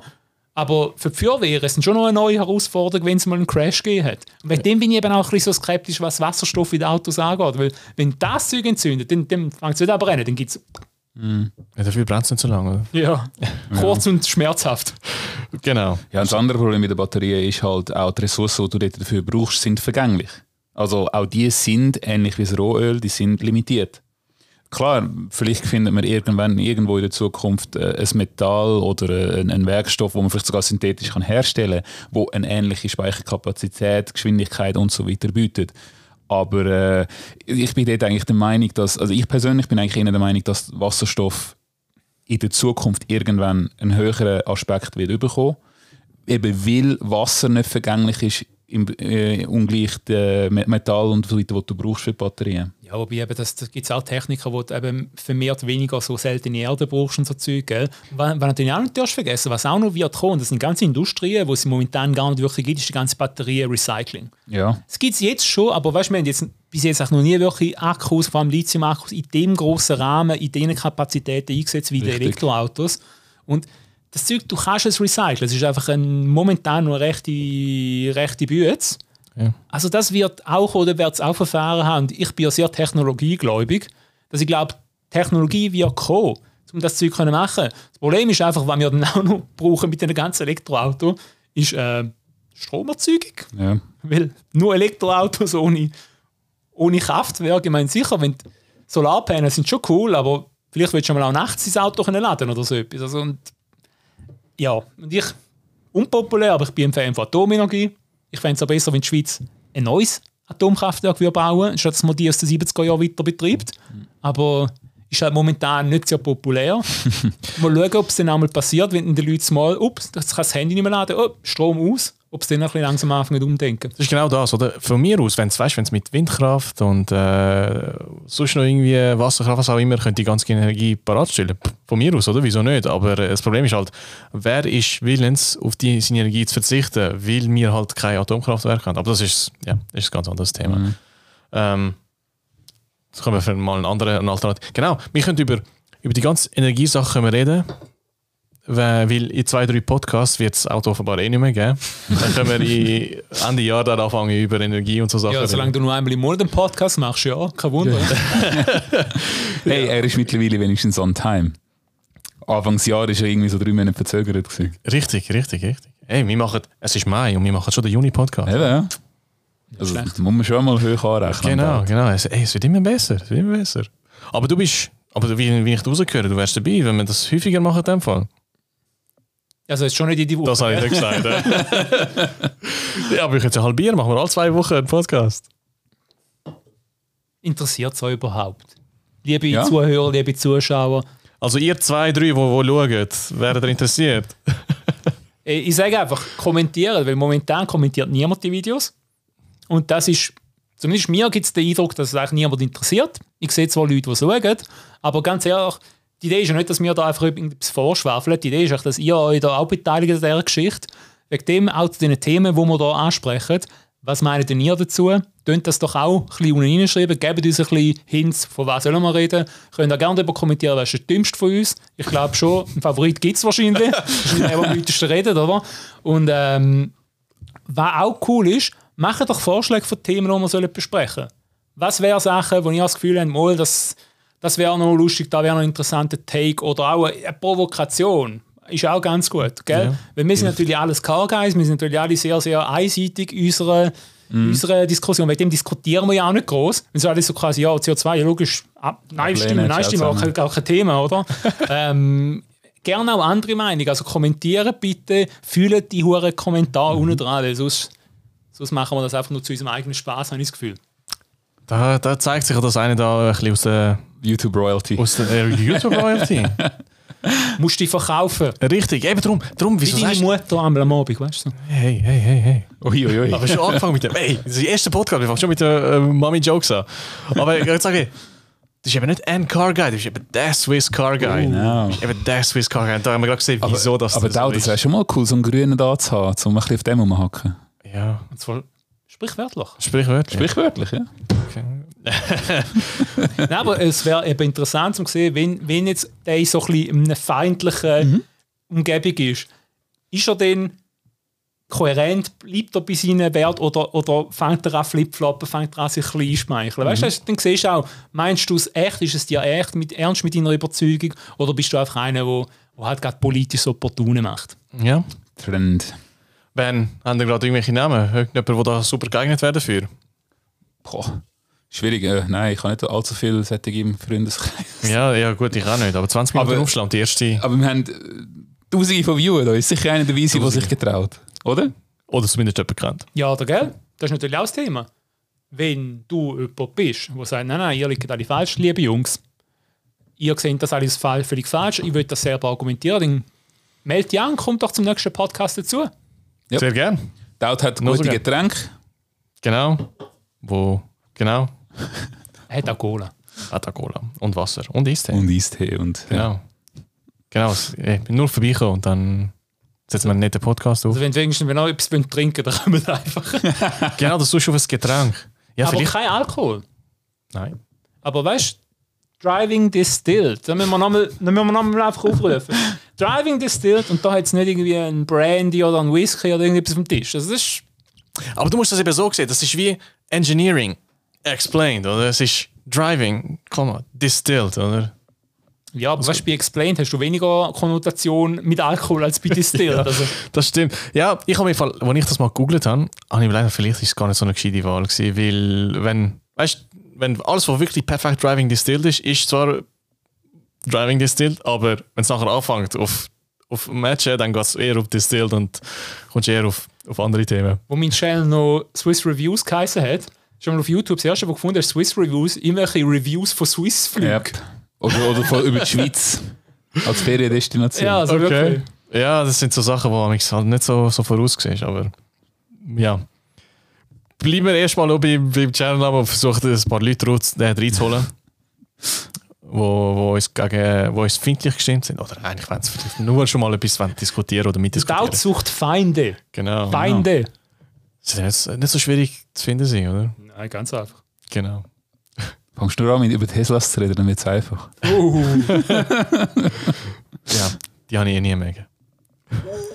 [SPEAKER 1] Aber für die Feuerwehr ist es schon noch eine neue Herausforderung, wenn es mal einen Crash gegeben hat. Und wegen dem bin ich eben auch ein bisschen so skeptisch, was Wasserstoff in den Autos angeht. Weil wenn das Zeug entzündet, dann, dann fängt es wieder an zu brennen. Dann gibt es
[SPEAKER 2] ja, dafür brennt es nicht so lange. Oder?
[SPEAKER 1] ja, kurz und schmerzhaft.
[SPEAKER 2] Genau.
[SPEAKER 3] Ja, und das andere Problem mit der Batterie ist halt auch die Ressourcen, die du dafür brauchst, sind vergänglich. Also auch die sind, ähnlich wie das Rohöl, die sind limitiert. Klar, vielleicht findet man irgendwann irgendwo in der Zukunft äh, ein Metall oder äh, einen Werkstoff, wo man vielleicht sogar synthetisch kann herstellen kann, wo eine ähnliche Speicherkapazität, Geschwindigkeit und so weiter bietet. Aber äh, ich bin dort eigentlich der Meinung, dass, also ich persönlich bin eigentlich eher der Meinung, dass Wasserstoff in der Zukunft irgendwann einen höheren Aspekt wird bekommen. Eben weil Wasser nicht vergänglich ist im äh, ungleich den Metall und so weiter, die du brauchst für die Batterien.
[SPEAKER 1] Ja, wobei eben, das, das gibt es auch Techniken, wo du eben vermehrt weniger so seltene Erde brauchst und so Zeug. Gell? Was, natürlich auch nicht vergessen, was auch noch wird kommen, das sind ganze Industrien, wo es momentan gar nicht wirklich gibt, ist die ganze Batterie-Recycling.
[SPEAKER 3] Ja.
[SPEAKER 1] Es gibt es jetzt schon, aber weißt, wir haben jetzt bis jetzt auch noch nie wirklich Akkus, vor allem Lithium-Akkus, in dem grossen Rahmen, in diesen Kapazitäten eingesetzt wie die. Elektroautos. Und das Zeug, du kannst es recyceln. Es ist einfach ein, momentan nur eine rechte, rechte Bütze.
[SPEAKER 2] Ja.
[SPEAKER 1] Also das wird auch oder wird es auch Verfahren haben. Und ich bin ja sehr technologiegläubig, dass ich glaube, Technologie wird kommen, um das Zeug zu machen. Das Problem ist einfach, was wir dann auch noch brauchen mit den ganzen Elektroautos, ist äh, Stromerzeugung.
[SPEAKER 3] ja.
[SPEAKER 1] Weil nur Elektroautos ohne, ohne Kraftwerk, ich meine sicher, wenn Solarpanels sind schon cool, aber vielleicht willst du mal auch nachts ins Auto laden oder so etwas. Also, und, ja, und ich, unpopulär, aber ich bin ein Fan von Atomenergie. Ich fände es auch besser, wenn die Schweiz ein neues Atomkraftwerk bauen statt dass man die aus den 70er Jahren weiter betreibt. Aber ist halt momentan nicht sehr populär. mal schauen, ob es dann einmal passiert, wenn dann die Leute mal, ups, das kann das Handy nicht mehr laden, oh, Strom aus, ob es dann ein bisschen langsam anfangen umdenken.
[SPEAKER 2] Das ist genau das, oder? Von mir aus, wenn es mit Windkraft und äh, sonst noch irgendwie Wasserkraft, was auch immer, könnte die ganze Energie parat stellen. Pff, Von mir aus, oder? Wieso nicht? Aber äh, das Problem ist halt, wer ist willens, auf diese Energie zu verzichten, weil wir halt kein Atomkraftwerk haben. Aber das ist, ja, das ist ein ganz anderes Thema. Ähm, jetzt kommen wir für mal einen anderen eine Alternative. Genau, wir können über, über die ganze Energiesache reden. Weil weil in zwei, drei Podcasts wird es Auto offenbar eh nicht mehr geben. Dann können wir in Ende Jahr dann anfangen über Energie und so Sachen.
[SPEAKER 1] Ja, solange du nur einmal im Monat einen Podcast machst, ja, kein Wunder.
[SPEAKER 3] Hey, er ist mittlerweile wenigstens on time. Anfangsjahr ist er irgendwie so drei Monate verzögert. Gewesen.
[SPEAKER 2] Richtig, richtig, richtig. Hey, wir machen, es ist Mai und wir machen schon den Juni-Podcast.
[SPEAKER 3] Eben, ja. Also,
[SPEAKER 1] schlecht.
[SPEAKER 3] muss man schon mal hoch anrechnen.
[SPEAKER 2] Genau, genau. Es, ey, es wird immer besser, es wird immer besser. Aber du bist, aber wie, wie ich rausgehöre, du wärst dabei, wenn wir das häufiger machen in dem Fall.
[SPEAKER 1] Also jetzt schon nicht in die Woche.
[SPEAKER 2] Das habe ich nicht gesagt. ja. aber ich ja halbieren, machen wir alle zwei Wochen einen Podcast.
[SPEAKER 1] Interessiert es euch überhaupt? Liebe
[SPEAKER 3] Ja.
[SPEAKER 1] Zuhörer, liebe Zuschauer,
[SPEAKER 2] Also ihr zwei, drei, die, die schauen, wären ihr interessiert?
[SPEAKER 1] äh, ich sage einfach, kommentieren, weil momentan kommentiert niemand die Videos. Und das ist, zumindest mir gibt es den Eindruck, dass es eigentlich niemand interessiert. Ich sehe zwar Leute, die schauen, aber ganz ehrlich, die Idee ist ja nicht, dass wir da einfach irgendwas vorschwafeln. Die Idee ist, echt, dass ihr euch da auch beteiligt an dieser Geschichte. Wegen dem auch zu den Themen, die wir hier ansprechen. Was meint denn ihr dazu? Tönt das doch auch ein bisschen unten reinschreiben. Gebt uns ein bisschen Hints, von was sollen wir reden. Könnt ihr gerne darüber kommentieren, was ist der dümmste von uns. Ich glaube schon, einen Favorit gibt es wahrscheinlich. Der, der am redet, oder? Und ähm, was auch cool ist, macht doch Vorschläge für Themen, die wir besprechen sollen. Was wären Sachen, wo ihr das Gefühl habt, mal, das, das wäre noch lustig, da wäre noch ein interessanter Take oder auch eine Provokation. Ist auch ganz gut, gell?
[SPEAKER 2] Ja.
[SPEAKER 1] Weil wir sind natürlich alles Car Guys, wir sind natürlich alle sehr, sehr einseitig in unserer,
[SPEAKER 2] Mhm.
[SPEAKER 1] unserer Diskussion. Wegen dem diskutieren wir ja auch nicht groß. Wenn so alles so quasi, ja, CO2, ja, logisch, ab, nein,
[SPEAKER 3] Probleme
[SPEAKER 1] stimmt, nein, stimmt,
[SPEAKER 3] auch
[SPEAKER 1] kein, auch kein Thema, oder? ähm, gerne auch andere Meinungen. Also kommentieren bitte, fühlen die hohen Kommentare
[SPEAKER 2] Mhm.
[SPEAKER 1] unten dran, weil sonst, sonst machen wir das einfach nur zu unserem eigenen Spaß, habe ich das Gefühl.
[SPEAKER 2] Da, da zeigt sich, dass einer da ein bisschen aus der,
[SPEAKER 3] YouTube Royalty.
[SPEAKER 2] aus der äh, YouTube-Royalty.
[SPEAKER 1] Musst dich verkaufen.
[SPEAKER 2] Richtig, eben darum, darum
[SPEAKER 1] Wie
[SPEAKER 2] wieso
[SPEAKER 1] deine
[SPEAKER 2] sagst du...
[SPEAKER 1] Mutter am Abend, weißt du?
[SPEAKER 2] Hey, hey, hey, hey.
[SPEAKER 3] Uiuiui.
[SPEAKER 2] Aber schon angefangen mit dem, ey, das ist der erste Podcast, wir fangen schon mit den äh, Mami-Jokes an. Aber ich würde sagen, Das ist eben nicht ein Car Guy, das ist eben der Swiss Car Guy.
[SPEAKER 3] Genau.
[SPEAKER 2] Das ist eben der Swiss Car Guy. Und da haben wir gerade gesehen,
[SPEAKER 3] Aber,
[SPEAKER 2] wieso das
[SPEAKER 3] aber
[SPEAKER 2] so
[SPEAKER 3] das wäre schon mal cool, so einen grünen da zu haben, um ein bisschen auf dem rumhacken.
[SPEAKER 2] Ja,
[SPEAKER 1] Und zwar sprichwörtlich.
[SPEAKER 2] sprichwörtlich.
[SPEAKER 3] Sprichwörtlich, ja.
[SPEAKER 1] Nein, aber es wäre eben interessant zu sehen, wenn, wenn jetzt der so ein bisschen in einer feindlichen Umgebung ist, ist er dann kohärent, bleibt er bei seinen Wert oder, oder fängt er an flipfloppen, fängt er an sich ein bisschen einschmeicheln. Weißt du, dann siehst du auch, meinst du es echt, ist es dir echt, mit, ernst mit deiner Überzeugung oder bist du einfach einer, der der halt gerade politisch opportune macht?
[SPEAKER 2] Ja.
[SPEAKER 3] Trend.
[SPEAKER 2] Ben, haben ihr gerade irgendwelche Namen? Irgendjemand, der da super geeignet wäre dafür?
[SPEAKER 3] Boah. Schwierig, äh, nein, ich habe nicht allzu viel solche im Freundeskreis.
[SPEAKER 2] Ja, ja gut, ich auch nicht. Aber 20 Minuten
[SPEAKER 3] Aber-
[SPEAKER 2] Aufschlag, die erste.
[SPEAKER 3] Aber wir haben tausende von Views, da ist sicher einer dabei, sein, der sich getraut. Oder?
[SPEAKER 2] Oder zumindest jemand kennt.
[SPEAKER 1] Ja, oder gell? Das ist natürlich auch das Thema. Wenn du jemand bist, der sagt, nein, nein, ihr liegt alle falsch, liebe Jungs, ihr seht das alles völlig falsch, ich will das selber argumentieren, dann meldet dich an, kommt doch zum nächsten Podcast dazu.
[SPEAKER 3] Ja.
[SPEAKER 2] Sehr gern.
[SPEAKER 3] Daut hat
[SPEAKER 2] Noch
[SPEAKER 3] gute
[SPEAKER 2] sogar.
[SPEAKER 3] Getränke.
[SPEAKER 2] Genau. Wo? Genau.
[SPEAKER 1] Er hat auch Cola.
[SPEAKER 2] Hat auch Cola. Und Wasser. Und Eistee.
[SPEAKER 3] Und Eistee und... Ja.
[SPEAKER 2] Genau. Genau. Ich bin nur vorbeigekommen und dann setzen wir einen netten Podcast auf.
[SPEAKER 1] Also wenn du wenigstens wenn ihr etwas trinken dann kommt einfach.
[SPEAKER 2] genau, das suchst du auf ein Getränk. Ja,
[SPEAKER 1] Aber
[SPEAKER 2] vielleicht.
[SPEAKER 1] kein Alkohol.
[SPEAKER 2] Nein.
[SPEAKER 1] Aber weißt du, Driving Distilled, da müssen wir nochmal noch einfach aufrufen. Driving Distilled und da hat es nicht irgendwie ein Brandy oder ein Whisky oder irgendetwas auf dem Tisch. Also das ist
[SPEAKER 2] Aber du musst das eben so sehen. Das ist wie Engineering explained, oder? Es ist Driving, Komma, distilled, oder?
[SPEAKER 1] Ja, aber weißt du, bei Explained hast du weniger Konnotation mit Alkohol als bei Distilled. Also,
[SPEAKER 2] Das stimmt. Ja, ich habe mir, Fall, als ich das mal gegoogelt habe, habe ich mir gedacht, vielleicht ist es gar nicht so eine gescheite Wahl gewesen, weil wenn, weißt, wenn alles, was wirklich perfekt Driving distilled ist, ist zwar Driving distilled, aber wenn es nachher anfängt auf, auf Matchen, dann geht es eher auf distilled und kommst eher auf, auf andere Themen.
[SPEAKER 1] wo mein Channel noch Swiss Reviews geheißen hat, schon mal auf YouTube das erste, wo gefunden hast, Swiss Reviews, irgendwelche Reviews von Swiss Flügen.
[SPEAKER 3] Yep. Oder, oder von, über die Schweiz als Feriendestination.
[SPEAKER 1] Ja, also wirklich.
[SPEAKER 2] Ja, das sind so Sachen, die mich halt nicht so, so vorausgesehen aber ja. Bleiben wir erstmal noch beim, beim Channel-Namen und versuchen ein paar Leute äh, reinzuholen, wo, wo, uns gegen, wo uns feindlich gestimmt sind. Oder eigentlich wollen sie vielleicht nur schon mal etwas diskutieren oder mitdiskutieren.
[SPEAKER 1] Daut sucht Feinde.
[SPEAKER 2] Genau.
[SPEAKER 1] Feinde.
[SPEAKER 2] Das ist nicht so schwierig zu finden, sein, oder?
[SPEAKER 1] Nein, ganz einfach.
[SPEAKER 2] Genau.
[SPEAKER 3] Fangst du nur an, mit über Teslas zu reden, dann wird es einfach.
[SPEAKER 2] Ja, die habe ich eh nie mögen.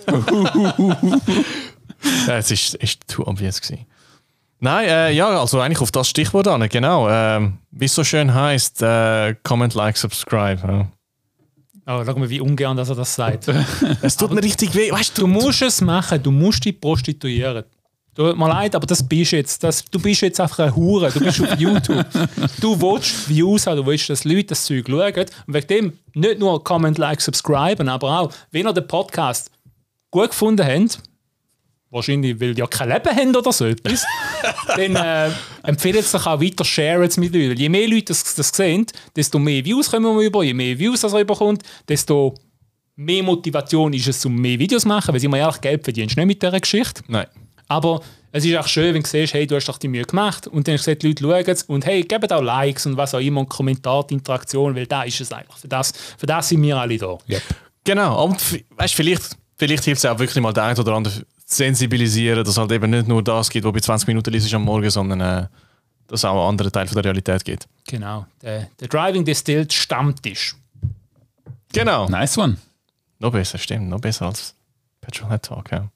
[SPEAKER 2] ja, es ist, ist zu obvious gewesen. Nein, äh, ja, also eigentlich auf das Stichwort an, genau. Ähm, wie es so schön heißt, äh, comment, like, subscribe. Ja.
[SPEAKER 1] Aber schau mal, wie ungern dass er das sagt.
[SPEAKER 2] Es tut mir richtig weh, weißt
[SPEAKER 1] Du musst es machen, du musst dich prostituieren. Tut mir leid, aber das bist jetzt. Das, du bist jetzt einfach eine Hure. Du bist auf YouTube. Du willst Views haben, du willst, dass Leute das Zeug schauen. Und wegen dem nicht nur Comment, Like, Subscriben, aber auch, wenn ihr den Podcast gut gefunden habt, wahrscheinlich, weil ihr ja kein Leben habt oder so etwas, dann äh, empfehlt es euch auch weiter, share es mit Leuten. Je mehr Leute das, das sehen, desto mehr Views kommen wir über. Je mehr Views das er bekommt, desto mehr Motivation ist es, um mehr Videos zu machen. Weil, sind wir ehrlich, Geld verdienst nicht mit dieser Geschichte.
[SPEAKER 2] Nein.
[SPEAKER 1] Aber es ist auch schön, wenn du siehst, hey, du hast doch die Mühe gemacht und dann gesagt, die Leute schauen es und hey, gebt auch Likes und was auch immer und Kommentare, die Interaktion, weil da ist es eigentlich. Für das, für das sind wir alle da.
[SPEAKER 2] Genau, und weißt, vielleicht, vielleicht hilft es auch wirklich mal den einen oder anderen zu sensibilisieren, dass es halt eben nicht nur das gibt, was bei 20 Minuten liest am Morgen, sondern äh, dass es auch einen anderen Teil von der Realität gibt.
[SPEAKER 1] Genau. Der, der Driving Distilled Stammtisch.
[SPEAKER 2] Genau.
[SPEAKER 3] Nice one.
[SPEAKER 2] Noch besser, stimmt. Noch besser als Petrolhead Talk, ja.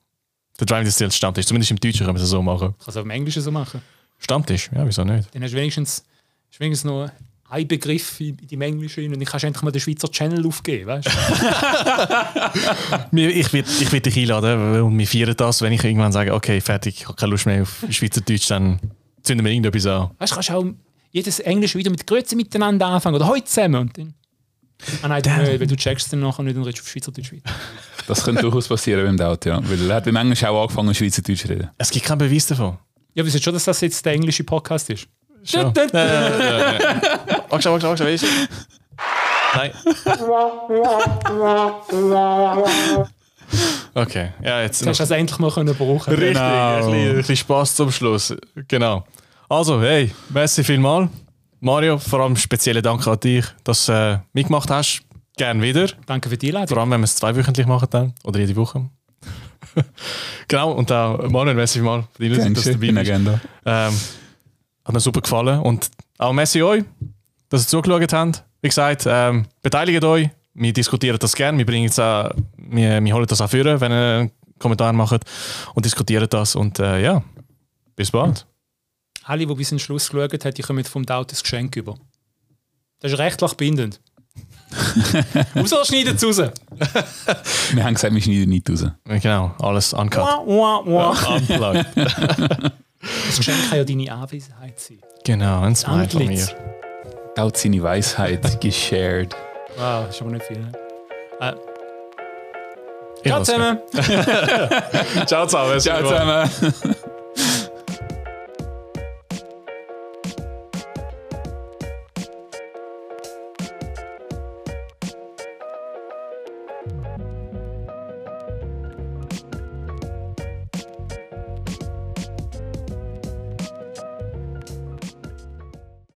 [SPEAKER 2] Der Driving Distilled Stammtisch. Zumindest im Deutschen können wir es so machen.
[SPEAKER 1] Kannst du auch im Englischen so machen.
[SPEAKER 2] Stammtisch, ja, wieso nicht?
[SPEAKER 1] Dann hast du wenigstens, hast du wenigstens noch einen Begriff in, deinem Englischen rein und dann kannst du endlich mal den Schweizer Channel aufgeben, weißt du?
[SPEAKER 2] Ich will, ich dich einladen und wir feiern das, wenn ich irgendwann sage, okay, fertig, ich habe keine Lust mehr auf Schweizerdeutsch, dann zünden wir irgendetwas an.
[SPEAKER 1] Weißt du, kannst auch jedes Englische wieder mit Grüezi miteinander anfangen oder heute zusammen und dann. Ah nein, du nicht, weil du checkst dann nachher nicht und redest auf Schweizerdeutsch weiter.
[SPEAKER 3] Das könnte durchaus passieren beim Daut, ja. Weil er hat beim Englisch auch angefangen, Schweizerdeutsch zu reden.
[SPEAKER 2] Es gibt keinen Beweis davon.
[SPEAKER 1] Ja, wisst ihr schon, dass das jetzt der englische Podcast ist?
[SPEAKER 2] Warte, warte, weißt du? Nein. Okay, ja, jetzt
[SPEAKER 1] Jetzt hast du das endlich mal können brauchen
[SPEAKER 2] Richtig,
[SPEAKER 3] Genau.
[SPEAKER 2] ein, bisschen, ein bisschen Spaß zum Schluss. Genau. Also, hey, merci vielmal. Mario, vor allem spezielle Dank an dich, dass du äh, mitgemacht hast. Gern wieder.
[SPEAKER 1] Danke für die Einladung.
[SPEAKER 2] Vor allem, wenn wir es zweiwöchentlich machen dann. Oder jede Woche. genau, und auch Manuel, merci mal für deine Zeit, dass du dabei
[SPEAKER 3] in
[SPEAKER 2] bist.
[SPEAKER 3] Agenda.
[SPEAKER 2] Ähm, hat mir super gefallen. Und auch merci euch, dass ihr zugeschaut habt. Wie gesagt, ähm, beteiligt euch. Wir diskutieren das gerne. Wir, bringen es auch, wir, wir holen das auch für, wenn ihr einen Kommentar macht. Und diskutieren das. Und äh, ja, bis bald.
[SPEAKER 1] Alle, die bis zum Schluss geschaut haben, die kommen vom Daut ein Geschenk über. Das ist rechtlich bindend. Außer schneiden es raus.
[SPEAKER 3] Wir haben gesagt, wir schneiden nicht raus.
[SPEAKER 2] Genau, alles uncut.
[SPEAKER 1] Wah, wah, wah.
[SPEAKER 2] Unplugged.
[SPEAKER 1] Das Geschenk kann ja deine Anwesenheit sein.
[SPEAKER 2] genau, ein Smile von mir.
[SPEAKER 3] Laut seine Weisheit geshared.
[SPEAKER 1] Wow, aber nicht viel. Ne? Äh, ciao zusammen!
[SPEAKER 2] Ciao zusammen.
[SPEAKER 3] Ciao zusammen.